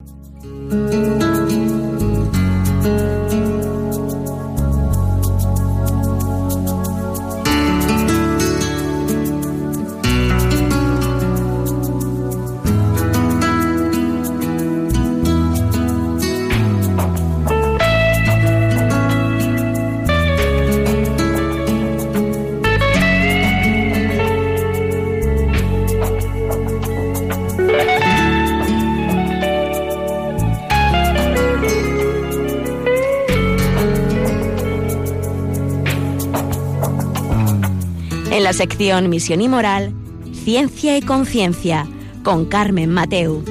En sección Misión y Moral, Ciencia y Conciencia, con Carmen Mateu.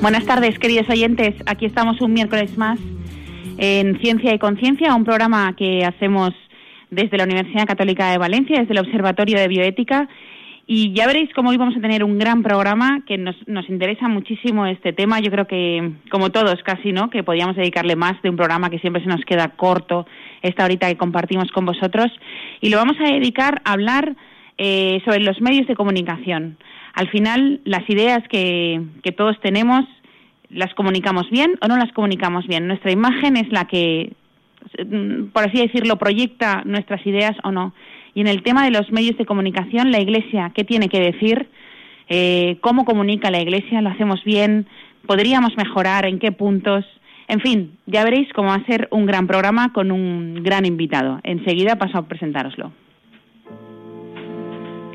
Buenas tardes, queridos oyentes. Aquí estamos un miércoles más en Ciencia y Conciencia, un programa que hacemos desde la Universidad Católica de Valencia, desde el Observatorio de Bioética. Y ya veréis cómo hoy vamos a tener un gran programa que nos, nos interesa muchísimo este tema. Yo creo que, como todos casi, ¿no? Que podríamos dedicarle más de un programa que siempre se nos queda corto esta horita que compartimos con vosotros. Y lo vamos a dedicar a hablar eh, sobre los medios de comunicación. Al final, las ideas que, que todos tenemos, ¿las comunicamos bien o no las comunicamos bien? Nuestra imagen es la que, por así decirlo, proyecta nuestras ideas o no. Y en el tema de los medios de comunicación, la Iglesia, ¿qué tiene que decir? Eh, ¿Cómo comunica la Iglesia? ¿Lo hacemos bien? ¿Podríamos mejorar? ¿En qué puntos? En fin, ya veréis cómo va a ser un gran programa con un gran invitado. Enseguida paso a presentároslo.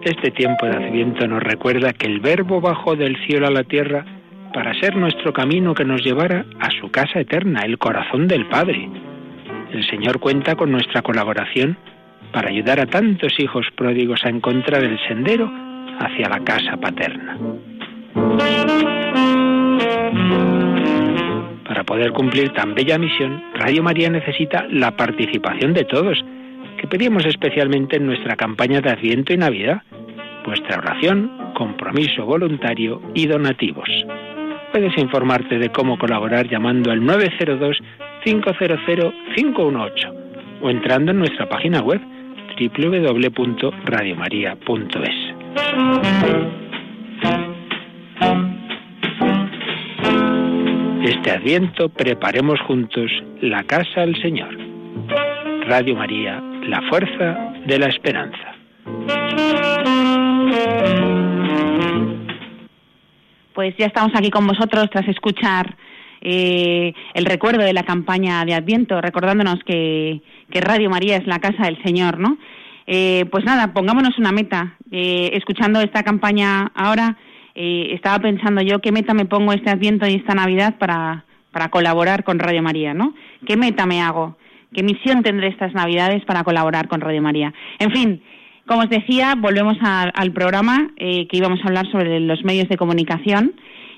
Este tiempo de Adviento nos recuerda que el Verbo bajó del cielo a la tierra para ser nuestro camino que nos llevara a su casa eterna, el corazón del Padre. El Señor cuenta con nuestra colaboración para ayudar a tantos hijos pródigos a encontrar el sendero hacia la casa paterna. Para poder cumplir tan bella misión, Radio María necesita la participación de todos, que pedimos especialmente en nuestra campaña de Adviento y Navidad, vuestra oración, compromiso voluntario y donativos. Puedes informarte de cómo colaborar llamando al 902-500-518 o entrando en nuestra página web www.radiomaria.es. Este adviento preparemos juntos la casa al Señor. Radio María, la fuerza de la esperanza. Pues ya estamos aquí con vosotros tras escuchar eh, el recuerdo de la campaña de Adviento, recordándonos que, Radio María es la casa del Señor, ¿no? Eh, pues nada, pongámonos una meta. Eh, escuchando esta campaña ahora, eh, estaba pensando yo qué meta me pongo este Adviento y esta Navidad para, para colaborar con Radio María, ¿no? ¿Qué meta me hago? ¿Qué misión tendré estas Navidades para colaborar con Radio María? En fin, como os decía, volvemos a, al programa que íbamos a hablar sobre los medios de comunicación.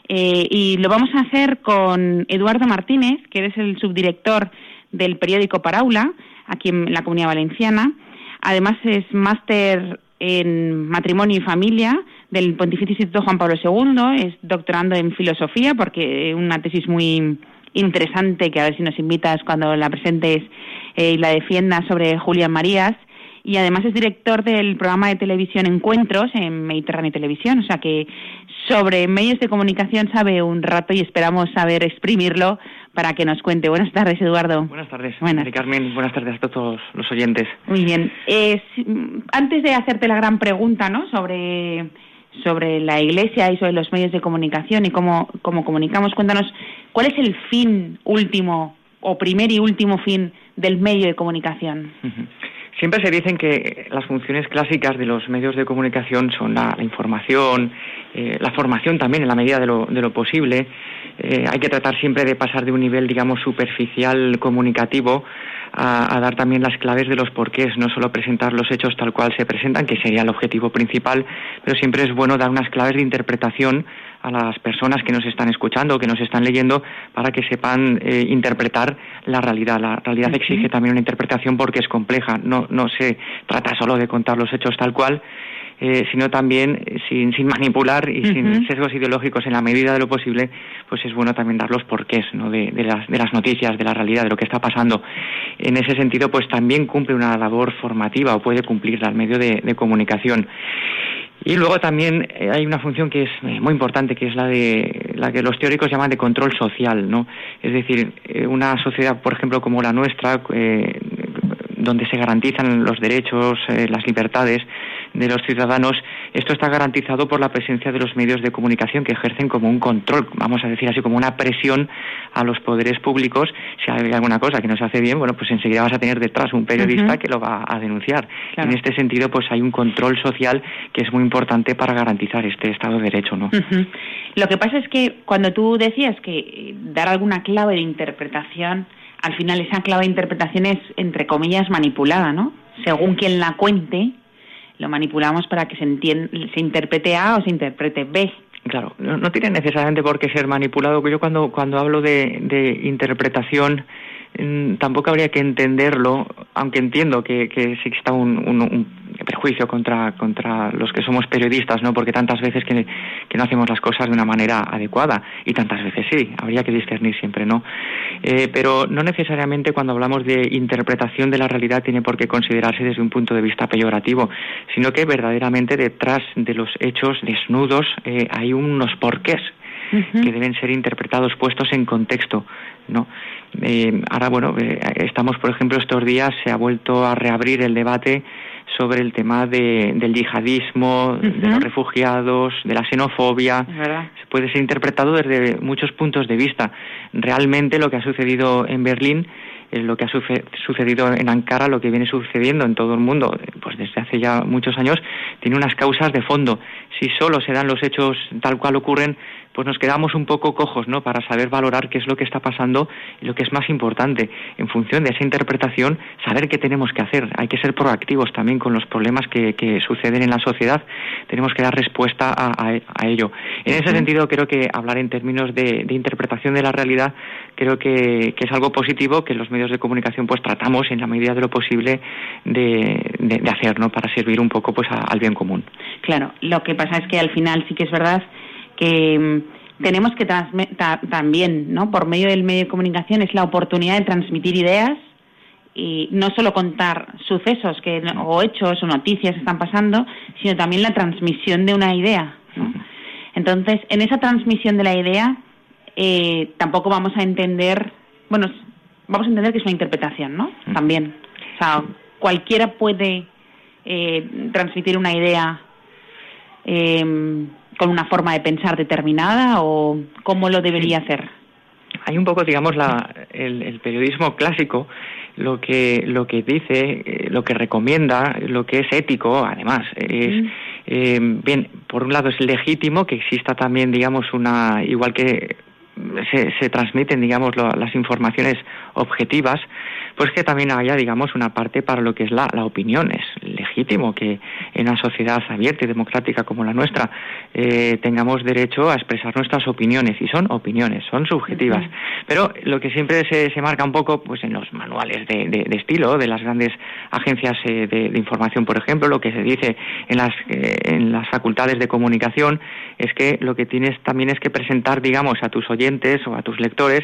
Eh, y lo vamos a hacer con Eduardo Martínez, que es el subdirector del periódico Paraula, aquí en la Comunidad Valenciana. Además es máster en matrimonio y familia del Pontificio Instituto Juan Pablo II, es doctorando en filosofía, porque una tesis muy interesante que a ver si nos invitas cuando la presentes eh, y la defiendas sobre Julián Marías. Y además es director del programa de televisión Encuentros en Mediterráneo Televisión, o sea que sobre medios de comunicación sabe un rato y esperamos saber exprimirlo para que nos cuente. Buenas tardes, Eduardo. Buenas tardes, buenas. Carmen. Buenas tardes a todos los oyentes. Muy bien. Eh, antes de hacerte la gran pregunta, ¿no? Sobre sobre la Iglesia y sobre los medios de comunicación y cómo, cómo comunicamos, cuéntanos cuál es el fin último o primer y último fin del medio de comunicación. Siempre se dicen que las funciones clásicas de los medios de comunicación son la, información, eh, la formación también en la medida de lo, de lo posible. Eh, hay que tratar siempre de pasar de un nivel, digamos, superficial comunicativo a, a, dar también las claves de los porqués, no solo presentar los hechos tal cual se presentan, que sería el objetivo principal, pero siempre es bueno dar unas claves de interpretación a las personas que nos están escuchando, que nos están leyendo, para que sepan eh, interpretar la realidad. La realidad exige también una interpretación porque es compleja, no, no se trata solo de contar los hechos tal cual. Eh, sino también sin, sin manipular y sin sesgos ideológicos en la medida de lo posible, pues es bueno también dar los porqués ¿no? de, de, las, de las noticias, de la realidad, de lo que está pasando. En ese sentido, pues también cumple una labor formativa o puede cumplirla al medio de, de comunicación. Y luego también eh, hay una función que es eh, muy importante, que es la de la que los teóricos llaman de control social, ¿no? Es decir, eh, una sociedad, por ejemplo, como la nuestra, donde se garantizan los derechos, las libertades, de los ciudadanos, esto está garantizado por la presencia de los medios de comunicación que ejercen como un control, vamos a decir así, como una presión a los poderes públicos. Si hay alguna cosa que no se hace bien, bueno, pues enseguida vas a tener detrás un periodista que lo va a denunciar. En este sentido, pues hay un control social que es muy importante para garantizar este Estado de Derecho, ¿no? Lo que pasa es que cuando tú decías que eh, dar alguna clave de interpretación, al final esa clave de interpretación es, entre comillas, manipulada, ¿no? Según quien la cuente, lo manipulamos para que se, se interprete A o se interprete B. Claro, no, tiene necesariamente por qué ser manipulado. Yo cuando, cuando hablo de, de interpretación mm, tampoco habría que entenderlo, aunque entiendo que, que exista un, un, perjuicio contra, contra los que somos periodistas, ¿no? Porque tantas veces que, que, no hacemos las cosas de una manera adecuada y tantas veces sí, habría que discernir siempre, ¿no? Eh, pero no necesariamente cuando hablamos de interpretación de la realidad tiene por qué considerarse desde un punto de vista peyorativo, sino que verdaderamente detrás de los hechos desnudos eh, hay unos porqués que deben ser interpretados, puestos en contexto, ¿no? Eh, ahora, bueno, eh, estamos, por ejemplo, estos días se ha vuelto a reabrir el debate sobre el tema de, del yihadismo, de los refugiados, de la xenofobia. Se puede ser interpretado desde muchos puntos de vista. Realmente lo que ha sucedido en Berlín lo que ha sucedido en Ankara, lo que viene sucediendo en todo el mundo, pues desde hace ya muchos años, tiene unas causas de fondo. Si solo se dan los hechos tal cual ocurren, pues nos quedamos un poco cojos, ¿no? Para saber valorar qué es lo que está pasando y lo que es más importante, en función de esa interpretación, saber qué tenemos que hacer. Hay que ser proactivos también con los problemas que, suceden en la sociedad. Tenemos que dar respuesta a, ello. En ese sentido, creo que hablar en términos de, interpretación de la realidad, creo que, es algo positivo que los medios de comunicación pues tratamos en la medida de lo posible de, hacer, ¿no? Para servir un poco pues al bien común. Claro, lo que pasa es que al final sí que es verdad que mm, tenemos que también, ¿no? Por medio del medio de comunicación es la oportunidad de transmitir ideas y no solo contar sucesos que o hechos o noticias que están pasando, sino también la transmisión de una idea. Entonces, en esa transmisión de la idea eh, tampoco vamos a entender, bueno, vamos a entender que es una interpretación, ¿no? También, o sea, cualquiera puede eh, transmitir una idea eh, con una forma de pensar determinada o cómo lo debería hacer? Hay un poco, digamos, la, el, periodismo clásico lo que lo que dice, eh, lo que recomienda, lo que es ético, además, es eh, bien, por un lado es legítimo que exista también, digamos, una igual que se, se transmiten, digamos, las informaciones objetivas, pues que también haya, digamos, una parte para lo que es la, la opinión. Es legítimo que en una sociedad abierta y democrática como la nuestra eh, tengamos derecho a expresar nuestras opiniones y son opiniones, son subjetivas. Pero lo que siempre se, se, marca un poco, pues en los manuales de, de, estilo de las grandes agencias eh, de, información, por ejemplo, lo que se dice en las, eh, en las facultades de comunicación es que lo que tienes también es que presentar, digamos, a tus oyentes o a tus lectores,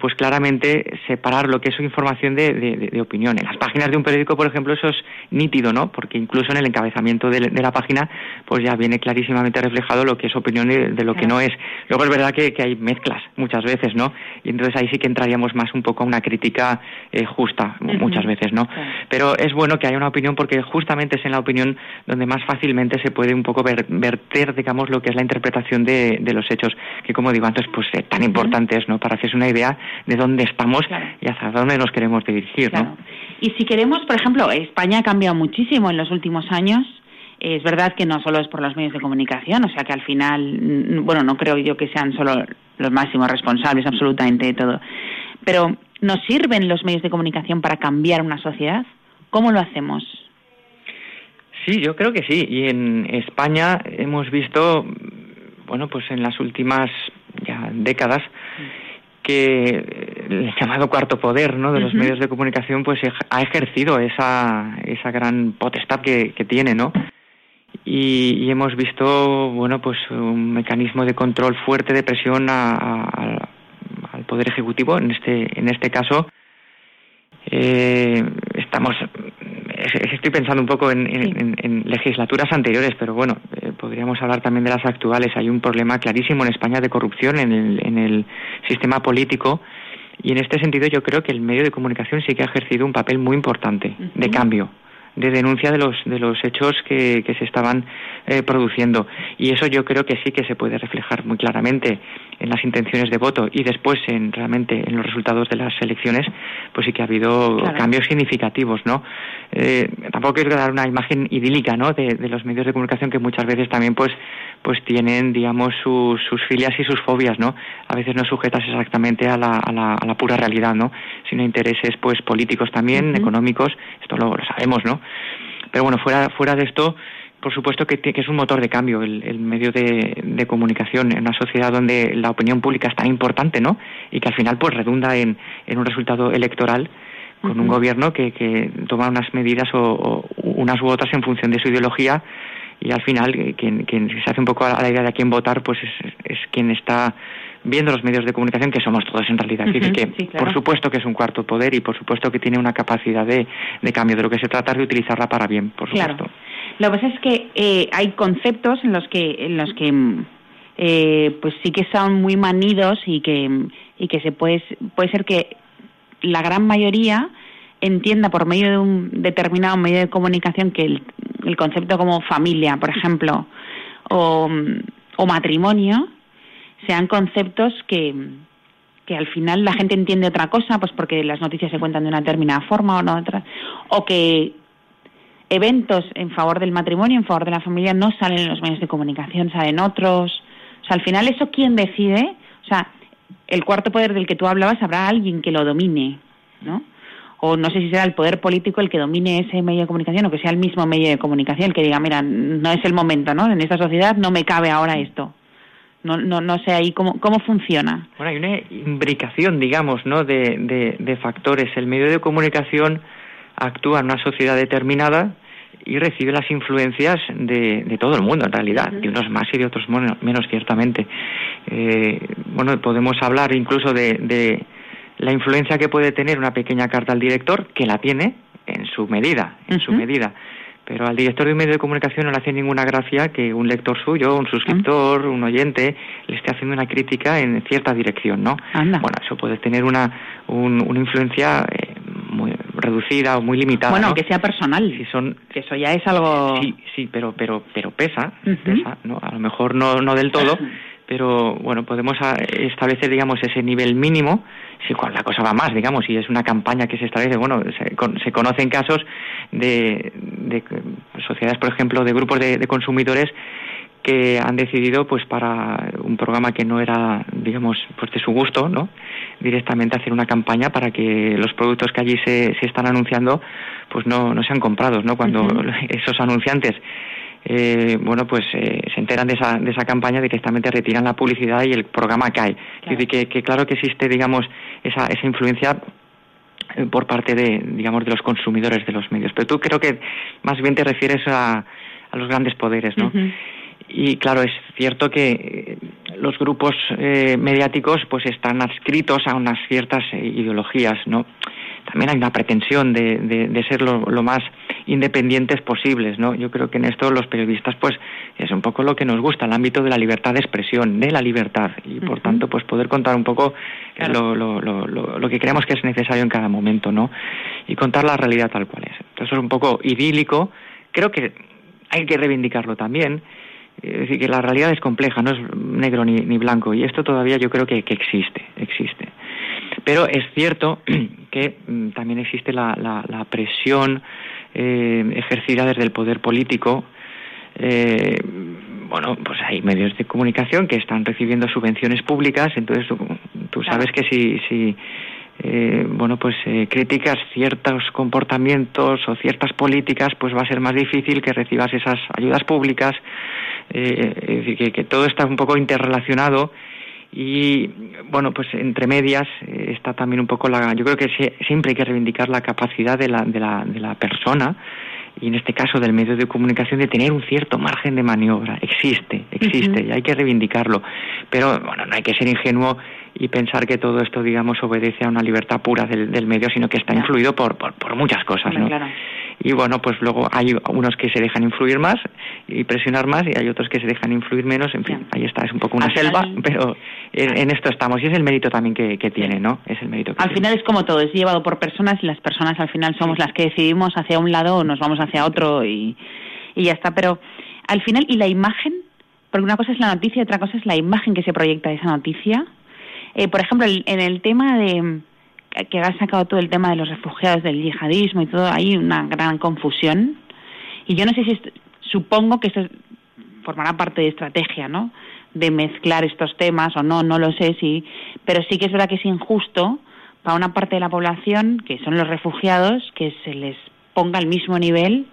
pues claramente separar lo que es su información de, de, opinión. En las páginas de un periódico, por ejemplo, eso es nítido, ¿no? Porque incluso en el encabezamiento de, la página, pues ya viene clarísimamente reflejado lo que es opinión de, lo que no es. Luego es verdad que, hay mezclas muchas veces, ¿no? Y entonces ahí sí que entraríamos más un poco a una crítica eh, justa muchas veces, ¿no? Pero es bueno que haya una opinión porque justamente es en la opinión donde más fácilmente se puede un poco verter, digamos, lo que es la interpretación de, los hechos, que como digo antes, pues eh, tan importantes, ¿no? Para hacerse una idea de dónde estamos y hacia dónde nos queremos dirigir, ¿no? Y si queremos, por ejemplo, España ha cambiado muchísimo en los últimos años. Es verdad que no solo es por los medios de comunicación, o sea que al final, bueno, no creo yo que sean solo los máximos responsables absolutamente de todo. Pero, ¿nos sirven los medios de comunicación para cambiar una sociedad? ¿Cómo lo hacemos? Sí, yo creo que sí. Y en España hemos visto, bueno, pues en las últimas ya décadas, que el llamado cuarto poder ¿no? de los medios de comunicación pues ha ejercido esa, esa gran potestad que, que tiene, ¿no? y, hemos visto, bueno, pues un mecanismo de control fuerte de presión al Poder Ejecutivo, en este, en este caso. Eh, estamos estoy pensando un poco en, legislaturas anteriores, pero bueno, eh, podríamos hablar también de las actuales. Hay un problema clarísimo en España de corrupción en el, en el sistema político y en este sentido yo creo que el medio de comunicación sí que ha ejercido un papel muy importante de cambio de denuncia de los de los hechos que, que se estaban eh, produciendo. Y eso yo creo que sí que se puede reflejar muy claramente en las intenciones de voto y después en realmente en los resultados de las elecciones pues sí que ha habido cambios significativos no eh, tampoco quiero dar una imagen idílica no de, de, los medios de comunicación que muchas veces también pues pues tienen digamos sus, sus filias y sus fobias no a veces no sujetas exactamente a la, a la, a la pura realidad no sino intereses pues políticos también económicos. Esto lo, lo sabemos no pero bueno fuera fuera de esto por supuesto que, es un motor de cambio el, medio de, comunicación en una sociedad donde la opinión pública es tan importante, ¿no? Y que al final pues redunda en, un resultado electoral con un gobierno que, que, toma unas medidas o, unas u otras en función de su ideología y al final quien, quien se hace un poco a la idea de a quién votar pues es, quien está viendo los medios de comunicación que somos todos en realidad. que por supuesto que es un cuarto poder y por supuesto que tiene una capacidad de, de cambio. De lo que se trata es de utilizarla para bien, por supuesto. Lo que pasa es que eh, hay conceptos en los que, en los que eh, pues sí que son muy manidos y que, y que se puede, puede ser que la gran mayoría entienda por medio de un determinado medio de comunicación que el, el concepto como familia, por ejemplo, o, o matrimonio, sean conceptos que, que al final la gente entiende otra cosa, pues porque las noticias se cuentan de una determinada forma o no otra, o que eventos en favor del matrimonio, en favor de la familia, no salen en los medios de comunicación, salen otros. O sea, al final, ¿eso quién decide? O sea, el cuarto poder del que tú hablabas, habrá alguien que lo domine, ¿no? O no sé si será el poder político el que domine ese medio de comunicación o que sea el mismo medio de comunicación el que diga, mira, no es el momento, ¿no? En esta sociedad no me cabe ahora esto. No, no, no sé ahí cómo, cómo funciona. Bueno, hay una imbricación, digamos, ¿no? De, de, de factores. El medio de comunicación actúa en una sociedad determinada y recibe las influencias de, de todo el mundo en realidad, de unos más y de otros menos ciertamente. Eh, bueno, podemos hablar incluso de, de, la influencia que puede tener una pequeña carta al director, que la tiene en su medida, en su medida. Pero al director de un medio de comunicación no le hace ninguna gracia que un lector suyo, un suscriptor, un oyente, le esté haciendo una crítica en cierta dirección, ¿no? Bueno, eso puede tener una, una influencia eh, muy reducida o muy limitada. Bueno, que sea personal. Si son, que eso ya es algo. Sí, sí, pero, pero, pero pesa, pesa, ¿no? A lo mejor no, no del todo, pero bueno, podemos ah, establecer, digamos, ese nivel mínimo. Si cuando la cosa va más, digamos, y es una campaña que se establece, bueno, se, conocen casos de, de, sociedades, por ejemplo, de grupos de consumidores que han decidido pues para un programa que no era digamos pues de su gusto no directamente hacer una campaña para que los productos que allí se, se están anunciando pues no, no sean comprados no cuando esos anunciantes eh, bueno pues eh, se enteran de esa, de esa campaña directamente retiran la publicidad y el programa cae claro. decir que, que claro que existe digamos esa, esa influencia eh, por parte de digamos de los consumidores de los medios pero tú creo que más bien te refieres a, a los grandes poderes no y claro, es cierto que eh, los grupos eh, mediáticos pues están adscritos a unas ciertas eh, ideologías, ¿no? También hay una pretensión de, de, ser lo, más independientes posibles, ¿no? Yo creo que en esto los periodistas pues es un poco lo que nos gusta, el ámbito de la libertad de expresión, de la libertad y por tanto pues poder contar un poco lo, lo, lo, lo, que creemos que es necesario en cada momento, ¿no? Y contar la realidad tal cual es. Entonces es un poco idílico, creo que hay que reivindicarlo también es decir, que la realidad es compleja, no es negro ni, ni blanco, y esto todavía yo creo que, que existe, existe. Pero es cierto que mm, también existe la, la, la presión eh, ejercida desde el poder político. Eh, bueno, pues hay medios de comunicación que están recibiendo subvenciones públicas, entonces tú, tú sabes que si, si eh, bueno, pues eh, criticas ciertos comportamientos o ciertas políticas, pues va a ser más difícil que recibas esas ayudas públicas. Eh, es decir, que, que, todo está un poco interrelacionado y, bueno, pues entre medias eh, está también un poco la. Yo creo que siempre hay que reivindicar la capacidad de la, de la, de la persona y en este caso del medio de comunicación de tener un cierto margen de maniobra. Existe, existe y hay que reivindicarlo. Pero bueno, no hay que ser ingenuo y pensar que todo esto, digamos, obedece a una libertad pura del, del medio, sino que está influido por, por, por muchas cosas. ¿no? y bueno, pues luego hay unos que se dejan influir más y presionar más y hay otros que se dejan influir menos, en fin, ahí está, es un poco una selva, pero en, esto estamos y es el mérito también que, tiene, ¿no? Es el mérito Al final es como todo, es llevado por personas y las personas al final somos las que decidimos hacia un lado o nos vamos hacia otro y, y ya está, pero al final, ¿y la imagen? Porque una cosa es la noticia otra cosa es la imagen que se proyecta de esa noticia. Eh, por ejemplo, en el tema de que ha sacado todo el tema de los refugiados, del yihadismo y todo, hay una gran confusión. Y yo no sé si, supongo que esto formará parte de estrategia, ¿no? De mezclar estos temas o no, no lo sé si, pero sí que es verdad que es injusto para una parte de la población, que son los refugiados, que se les ponga al mismo nivel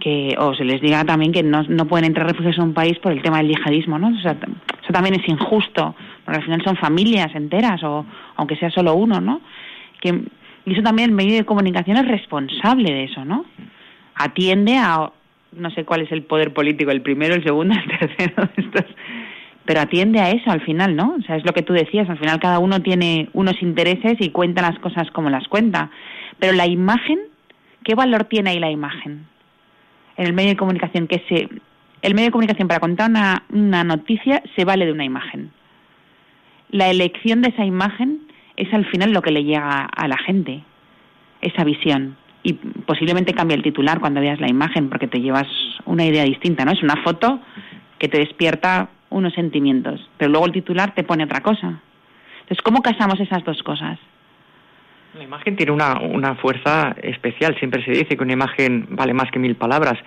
que o se les diga también que no, no pueden entrar refugiados en un país por el tema del yihadismo, ¿no? O sea, eso también es injusto, al final son familias enteras o aunque sea solo uno, ¿no? que y eso también el medio de comunicación es responsable de eso, ¿no? Atiende a no sé cuál es el poder político, el primero, el segundo, el tercero estos, pero atiende a eso al final, ¿no? O sea, es lo que tú decías, al final cada uno tiene unos intereses y cuenta las cosas como las cuenta, pero la imagen, ¿qué valor tiene ahí la imagen? En el medio de comunicación que se el medio de comunicación para contar una, una noticia se vale de una imagen. La elección de esa imagen es al final lo que le llega a la gente, esa visión. Y posiblemente cambie el titular cuando veas la imagen, porque te llevas una idea distinta, ¿no? Es una foto que te despierta unos sentimientos, pero luego el titular te pone otra cosa. Entonces, ¿cómo casamos esas dos cosas? La imagen tiene una, una fuerza especial. Siempre se dice que una imagen vale más que mil palabras.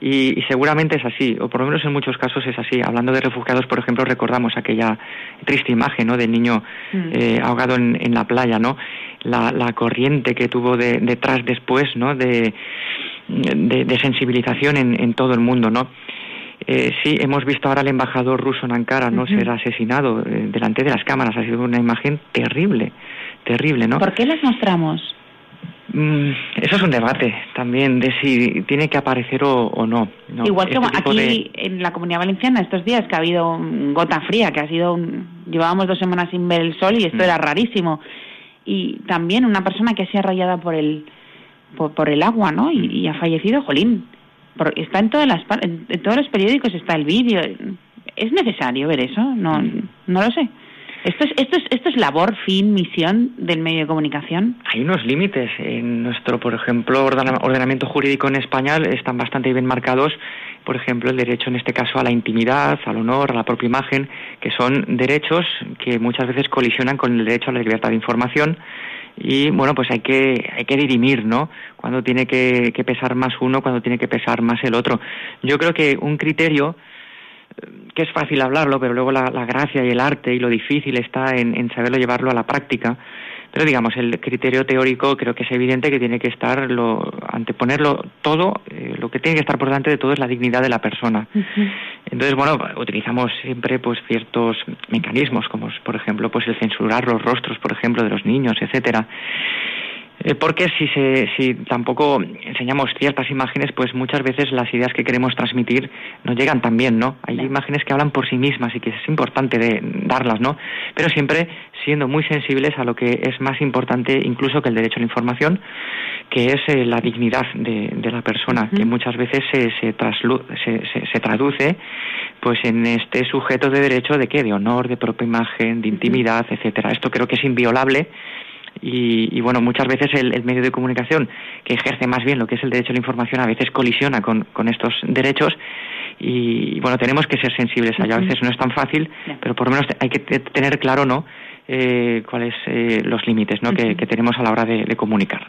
Y, seguramente es así, o por lo menos en muchos casos es así. Hablando de refugiados, por ejemplo, recordamos aquella triste imagen ¿no? del niño mm. eh, ahogado en, en, la playa, ¿no? La, la corriente que tuvo detrás después, ¿no? De, de, sensibilización en, en, todo el mundo, ¿no? Eh, sí, hemos visto ahora al embajador ruso en Ankara no ser asesinado eh, delante de las cámaras. Ha sido una imagen terrible, terrible, ¿no? ¿Por qué las mostramos? Mm, eso es un debate también de si tiene que aparecer o, no, Igual que este aquí en la Comunidad Valenciana estos días que ha habido gota fría, que ha sido llevábamos dos semanas sin ver el sol y esto mm. era rarísimo. Y también una persona que se ha rayada por el por, el agua, ¿no? Y, ha fallecido, jolín. está en todas las en, todos los periódicos está el vídeo. ¿Es necesario ver eso? No no lo sé. ¿Esto es, esto, es, ¿Esto es labor, fin, misión del medio de comunicación? Hay unos límites. En nuestro, por ejemplo, ordenamiento jurídico en España están bastante bien marcados, por ejemplo, el derecho en este caso a la intimidad, al honor, a la propia imagen, que son derechos que muchas veces colisionan con el derecho a la libertad de información y bueno pues hay que hay que dirimir no cuando tiene que, que pesar más uno cuando tiene que pesar más el otro yo creo que un criterio que es fácil hablarlo, pero luego la, gracia y el arte y lo difícil está en, saberlo llevarlo a la práctica. Pero digamos, el criterio teórico creo que es evidente que tiene que estar, lo, anteponerlo todo, eh, lo que tiene que estar por delante de todo es la dignidad de la persona. Entonces, bueno, utilizamos siempre pues ciertos mecanismos, como por ejemplo pues el censurar los rostros, por ejemplo, de los niños, etcétera. Eh, porque si, se, si tampoco enseñamos ciertas imágenes, pues muchas veces las ideas que queremos transmitir no llegan tan bien, ¿no? Hay imágenes que hablan por sí mismas y que es importante de darlas, ¿no? Pero siempre siendo muy sensibles a lo que es más importante incluso que el derecho a la información, que es eh, la dignidad de, la persona, que muchas veces se, se, se, se, traduce pues en este sujeto de derecho de qué, de honor, de propia imagen, de intimidad, etcétera. Esto creo que es inviolable y, bueno, muchas veces el, medio de comunicación que ejerce más bien lo que es el derecho a la información a veces colisiona con, estos derechos y bueno, tenemos que ser sensibles a ello. A veces no es tan fácil, pero por lo menos hay que tener claro, ¿no?, eh, cuáles eh, los límites ¿no? que, tenemos a la hora de, comunicar.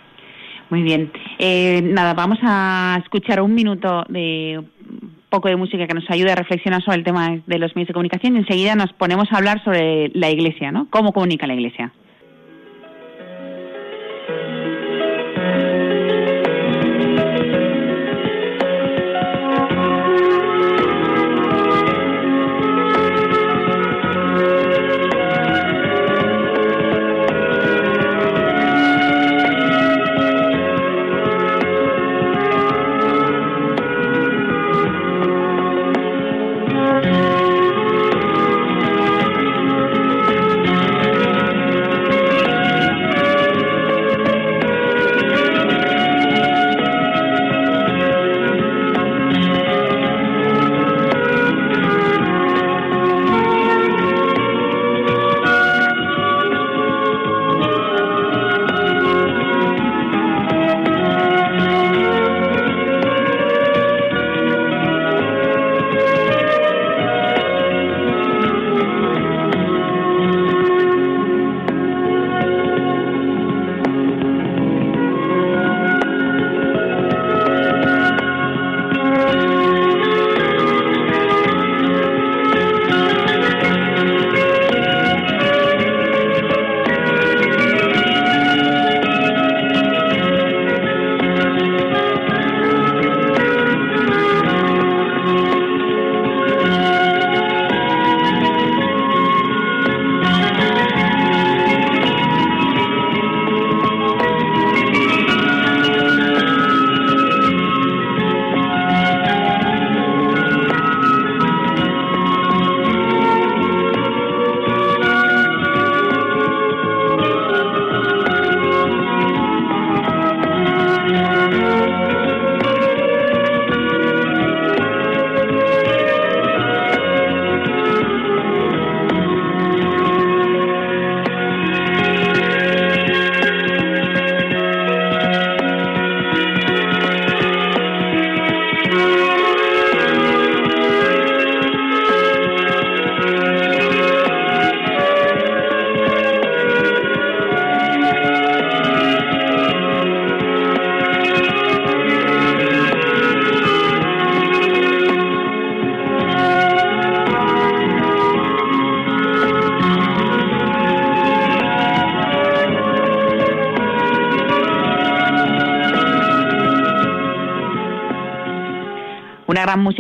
Muy bien. Eh, nada, vamos a escuchar un minuto de poco de música que nos ayude a reflexionar sobre el tema de los medios de comunicación y enseguida nos ponemos a hablar sobre la Iglesia, ¿no? ¿Cómo comunica la Iglesia? Una gran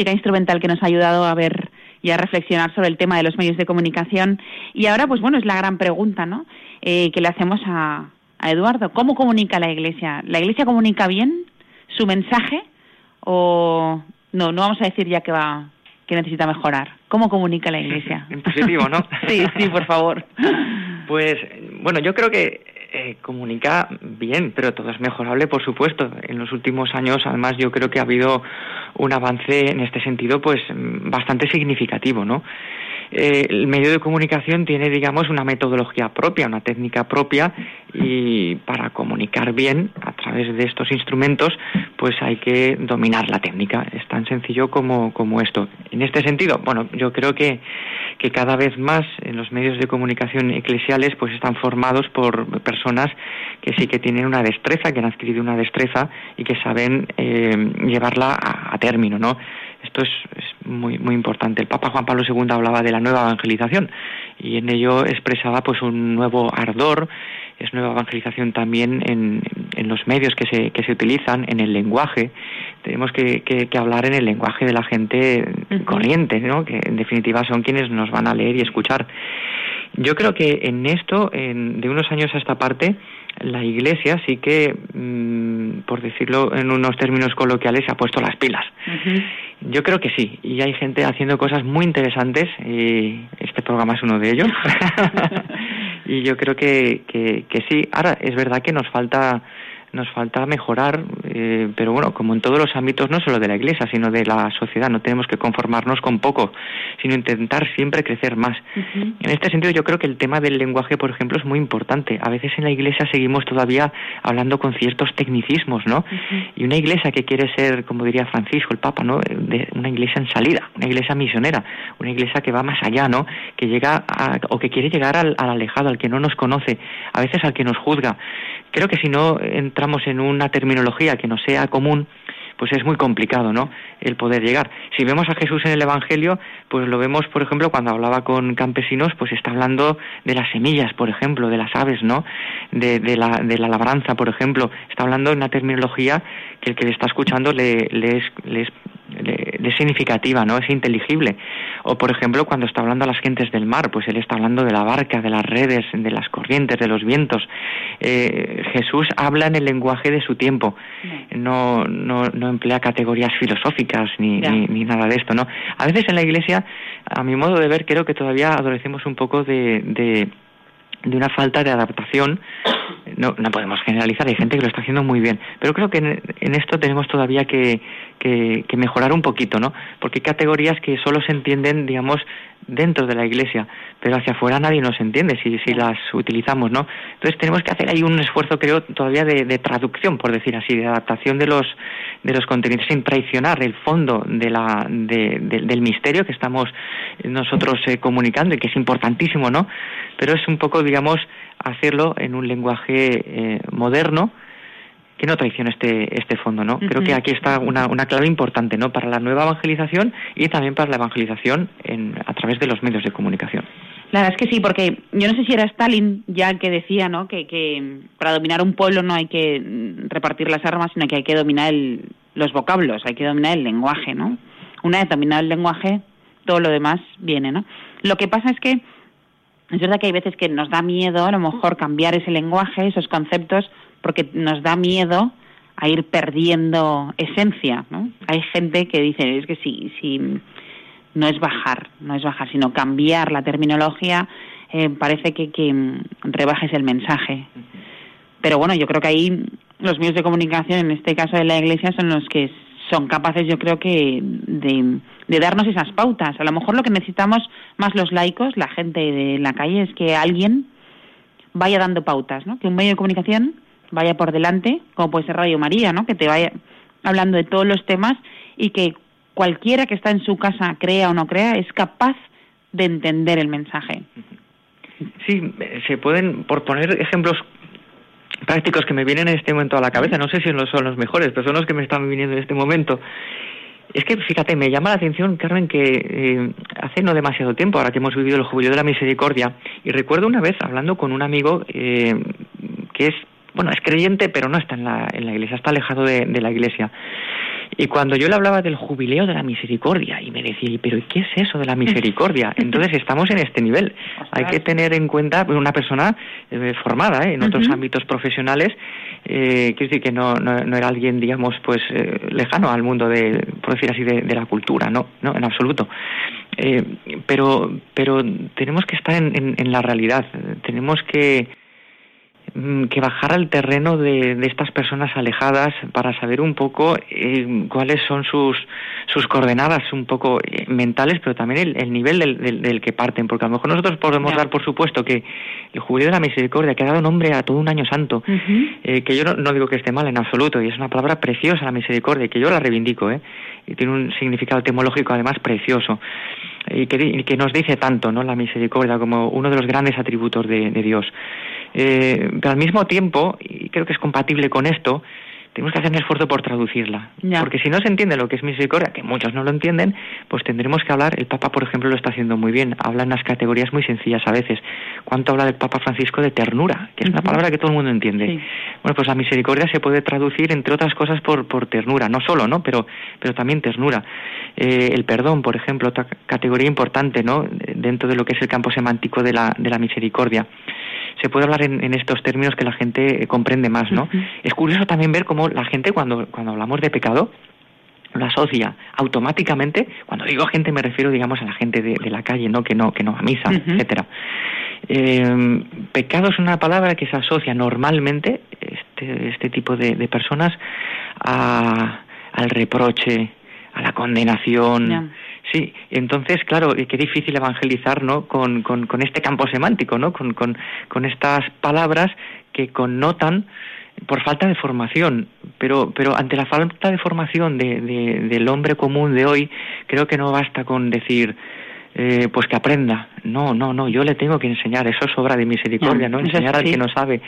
música instrumental que nos ha ayudado a ver y a reflexionar sobre el tema de los medios de comunicación. Y ahora, pues bueno, es la gran pregunta, ¿no? Eh, que le hacemos a, a Eduardo. ¿Cómo comunica la Iglesia? ¿La Iglesia comunica bien su mensaje o no? No vamos a decir ya que va que necesita mejorar. ¿Cómo comunica la Iglesia? En positivo, ¿no? sí, sí, por favor. Pues bueno, yo creo que eh, comunica bien, pero todo es mejorable, por supuesto. En los últimos años, además, yo creo que ha habido un avance en este sentido, pues bastante significativo, ¿no? Eh, el medio de comunicación tiene, digamos, una metodología propia, una técnica propia y para comunicar bien a través de estos instrumentos, pues hay que dominar la técnica. Es tan sencillo como, como esto. En este sentido, bueno, yo creo que, que cada vez más en los medios de comunicación eclesiales pues están formados por personas que sí que tienen una destreza, que han adquirido una destreza y que saben eh, llevarla a, a término, ¿no? Esto es, muy, muy importante. El Papa Juan Pablo II hablaba de la nueva evangelización y en ello expresaba pues un nuevo ardor, es nueva evangelización también en, en los medios que se, que se utilizan, en el lenguaje. Tenemos que, que, hablar en el lenguaje de la gente corriente, ¿no? que en definitiva son quienes nos van a leer y escuchar. Yo creo que en esto, en, de unos años a esta parte, la Iglesia sí que, mm, por decirlo en unos términos coloquiales, se ha puesto las pilas. Yo creo que sí, y hay gente haciendo cosas muy interesantes, y este programa es uno de ellos. y yo creo que, que, que sí. Ahora, es verdad que nos falta nos falta mejorar, eh, pero bueno, como en todos los ámbitos, no solo de la Iglesia, sino de la sociedad, no tenemos que conformarnos con poco, sino intentar siempre crecer más. En este sentido, yo creo que el tema del lenguaje, por ejemplo, es muy importante. A veces en la Iglesia seguimos todavía hablando con ciertos tecnicismos, ¿no? Y una Iglesia que quiere ser, como diría Francisco, el Papa, ¿no? De una Iglesia en salida, una Iglesia misionera, una Iglesia que va más allá, ¿no? Que llega o que quiere llegar al, al alejado, al que no nos conoce, a veces al que nos juzga. Creo que si no entramos en una terminología que no sea común, pues es muy complicado, ¿no? El poder llegar. Si vemos a Jesús en el Evangelio, pues lo vemos, por ejemplo, cuando hablaba con campesinos, pues está hablando de las semillas, por ejemplo, de las aves, ¿no? De, de, la, de la labranza, por ejemplo. Está hablando en una terminología que el que le está escuchando le, le, es, le es es significativa, ¿no? Es inteligible. O, por ejemplo, cuando está hablando a las gentes del mar, pues él está hablando de la barca, de las redes, de las corrientes, de los vientos. Eh, Jesús habla en el lenguaje de su tiempo. No, no, no emplea categorías filosóficas ni, ni, nada de esto, ¿no? A veces en la Iglesia, a mi modo de ver, creo que todavía adolecemos un poco de, de de una falta de adaptación. No, no podemos generalizar, hay gente que lo está haciendo muy bien, pero creo que en, esto tenemos todavía que, que, que, mejorar un poquito, ¿no? Porque hay categorías que solo se entienden, digamos, dentro de la iglesia, pero hacia afuera nadie nos entiende si, si las utilizamos, ¿no? Entonces tenemos que hacer ahí un esfuerzo, creo, todavía de, de traducción, por decir así, de adaptación de los, de los contenidos, sin traicionar el fondo de la, de, del misterio que estamos nosotros eh, comunicando y que es importantísimo, ¿no? Pero es un poco, digamos, hacerlo en un lenguaje eh, moderno, que no traicione este, este fondo, ¿no? Creo que aquí está una, una clave importante, ¿no? Para la nueva evangelización y también para la evangelización en, a través de los medios de comunicación. La verdad es que sí, porque yo no sé si era Stalin ya que decía, ¿no? Que, que para dominar un pueblo no hay que repartir las armas, sino que hay que dominar el, los vocablos, hay que dominar el lenguaje, ¿no? Una vez dominado el lenguaje, todo lo demás viene, ¿no? Lo que pasa es que es verdad que hay veces que nos da miedo a lo mejor cambiar ese lenguaje, esos conceptos, porque nos da miedo a ir perdiendo esencia, ¿no? Hay gente que dice, es que si, si no es bajar, no es bajar, sino cambiar la terminología, eh, parece que, que rebajes el mensaje. Pero bueno, yo creo que ahí los medios de comunicación, en este caso de la Iglesia, son los que son capaces, yo creo que, de, de darnos esas pautas. A lo mejor lo que necesitamos más los laicos, la gente de la calle, es que alguien vaya dando pautas, ¿no? Que un medio de comunicación vaya por delante, como puede ser Radio María, ¿no? Que te vaya hablando de todos los temas y que cualquiera que está en su casa, crea o no crea, es capaz de entender el mensaje. Sí, se pueden, por poner ejemplos prácticos que me vienen en este momento a la cabeza, no sé si son los mejores, pero son los que me están viniendo en este momento. Es que, fíjate, me llama la atención, Carmen, que eh, hace no demasiado tiempo, ahora que hemos vivido el Jubileo de la Misericordia, y recuerdo una vez hablando con un amigo eh, que es bueno, es creyente, pero no está en la, en la iglesia, está alejado de, la iglesia. Y cuando yo le hablaba del jubileo de la misericordia, y me decía, pero ¿qué es eso de la misericordia? Entonces estamos en este nivel. Hay que tener en cuenta una persona eh, formada ¿eh? en otros ámbitos profesionales, eh, quiero decir que no, no, era alguien, digamos, pues eh, lejano al mundo de, por decir así, de, la cultura, no, no, en absoluto. pero, pero tenemos que estar en, en la realidad, tenemos que que bajar al terreno de, estas personas alejadas para saber un poco eh, cuáles son sus, sus coordenadas un poco eh, mentales, pero también el, nivel del, del, que parten, porque a lo mejor nosotros podemos dar por supuesto que el jubileo de la misericordia, que ha dado nombre a todo un año santo, eh, que yo no, digo que esté mal en absoluto, y es una palabra preciosa la misericordia, que yo la reivindico, ¿eh? y tiene un significado etimológico además precioso y que, que, nos dice tanto no la misericordia como uno de los grandes atributos de, de Dios eh, pero al mismo tiempo, y creo que es compatible con esto, tenemos que hacer un esfuerzo por traducirla. Porque si no se entiende lo que es misericordia, que muchos no lo entienden, pues tendremos que hablar, el Papa, por ejemplo, lo está haciendo muy bien, habla en las categorías muy sencillas a veces. ¿Cuánto habla del Papa Francisco de ternura? Que es una palabra que todo el mundo entiende. Bueno, pues la misericordia se puede traducir, entre otras cosas, por, por ternura, no solo, ¿no? Pero, pero también ternura. Eh, el perdón, por ejemplo, otra categoría importante, ¿no? Dentro de lo que es el campo semántico de la, de la misericordia se puede hablar en, estos términos que la gente eh, comprende más, ¿no? Es curioso también ver cómo la gente cuando, cuando hablamos de pecado lo asocia automáticamente, cuando digo gente me refiero digamos a la gente de, la calle, ¿no? Que no, que no a misa, etcétera. Eh, pecado es una palabra que se asocia normalmente, este, este tipo de, personas, a, al reproche, a la condenación, Sí, entonces, claro, qué difícil evangelizar, ¿no? Con, con, este campo semántico, ¿no? Con, con, con estas palabras que connotan por falta de formación, pero, pero ante la falta de formación de, de, del hombre común de hoy, creo que no basta con decir, eh, pues que aprenda. No, no, no, yo le tengo que enseñar, eso es obra de misericordia, ¿no? Enseñar al que no sabe.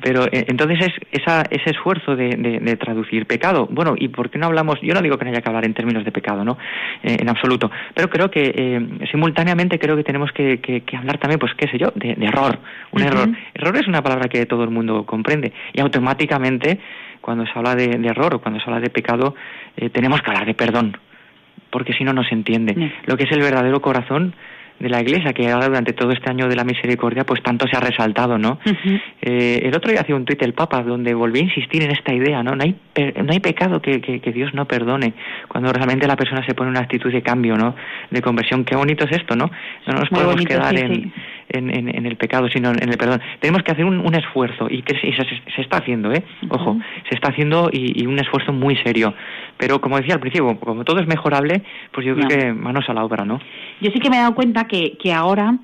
Pero eh, entonces es esa, ese esfuerzo de, de, traducir pecado. Bueno, ¿y por qué no hablamos? Yo no digo que no haya que hablar en términos de pecado, ¿no? Eh, en absoluto. Pero creo que simultáneamente creo que tenemos que, que, hablar también, pues qué sé yo, de, error. Un error. Error es una palabra que todo el mundo comprende. Y automáticamente, cuando se habla de, error o cuando se habla de pecado, tenemos que hablar de perdón porque si no, no se entiende. Lo que es el verdadero corazón de la Iglesia, que ahora durante todo este año de la misericordia, pues tanto se ha resaltado, ¿no? eh, el otro día hacía un tuit el Papa donde volví a insistir en esta idea, ¿no? No hay, no hay pecado que, que, que, Dios no perdone cuando realmente la persona se pone en una actitud de cambio, ¿no? De conversión. Qué bonito es esto, ¿no? No nos podemos quedar en, en, en, el pecado, sino en el perdón. Tenemos que hacer un, un esfuerzo y que se, se, está haciendo, ¿eh? Ojo, se está haciendo y, y, un esfuerzo muy serio. Pero como decía al principio, como todo es mejorable, pues yo creo que manos a la obra, ¿no? Yo sí que me he dado cuenta que, que ahora,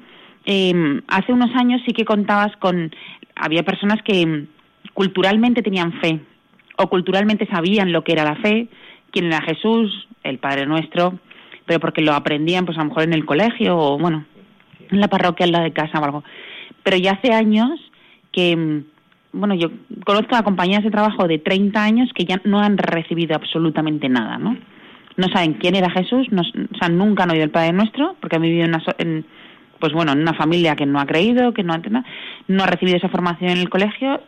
eh, hace unos años sí que contabas con, había personas que em, culturalmente tenían fe o culturalmente sabían lo que era la fe, quién era Jesús, el Padre Nuestro, pero porque lo aprendían pues a lo mejor en el colegio o bueno, en la parroquia al lado de casa o algo. Pero ya hace años que, em, bueno, yo conozco a compañías de trabajo de 30 años que ya no han recibido absolutamente nada, ¿no? No saben quién era Jesús, no, o sea, nunca han oído el Padre Nuestro, porque han vivido en, una, en pues bueno, en una familia que no ha creído, que no ha, no ha recibido esa formación en el colegio,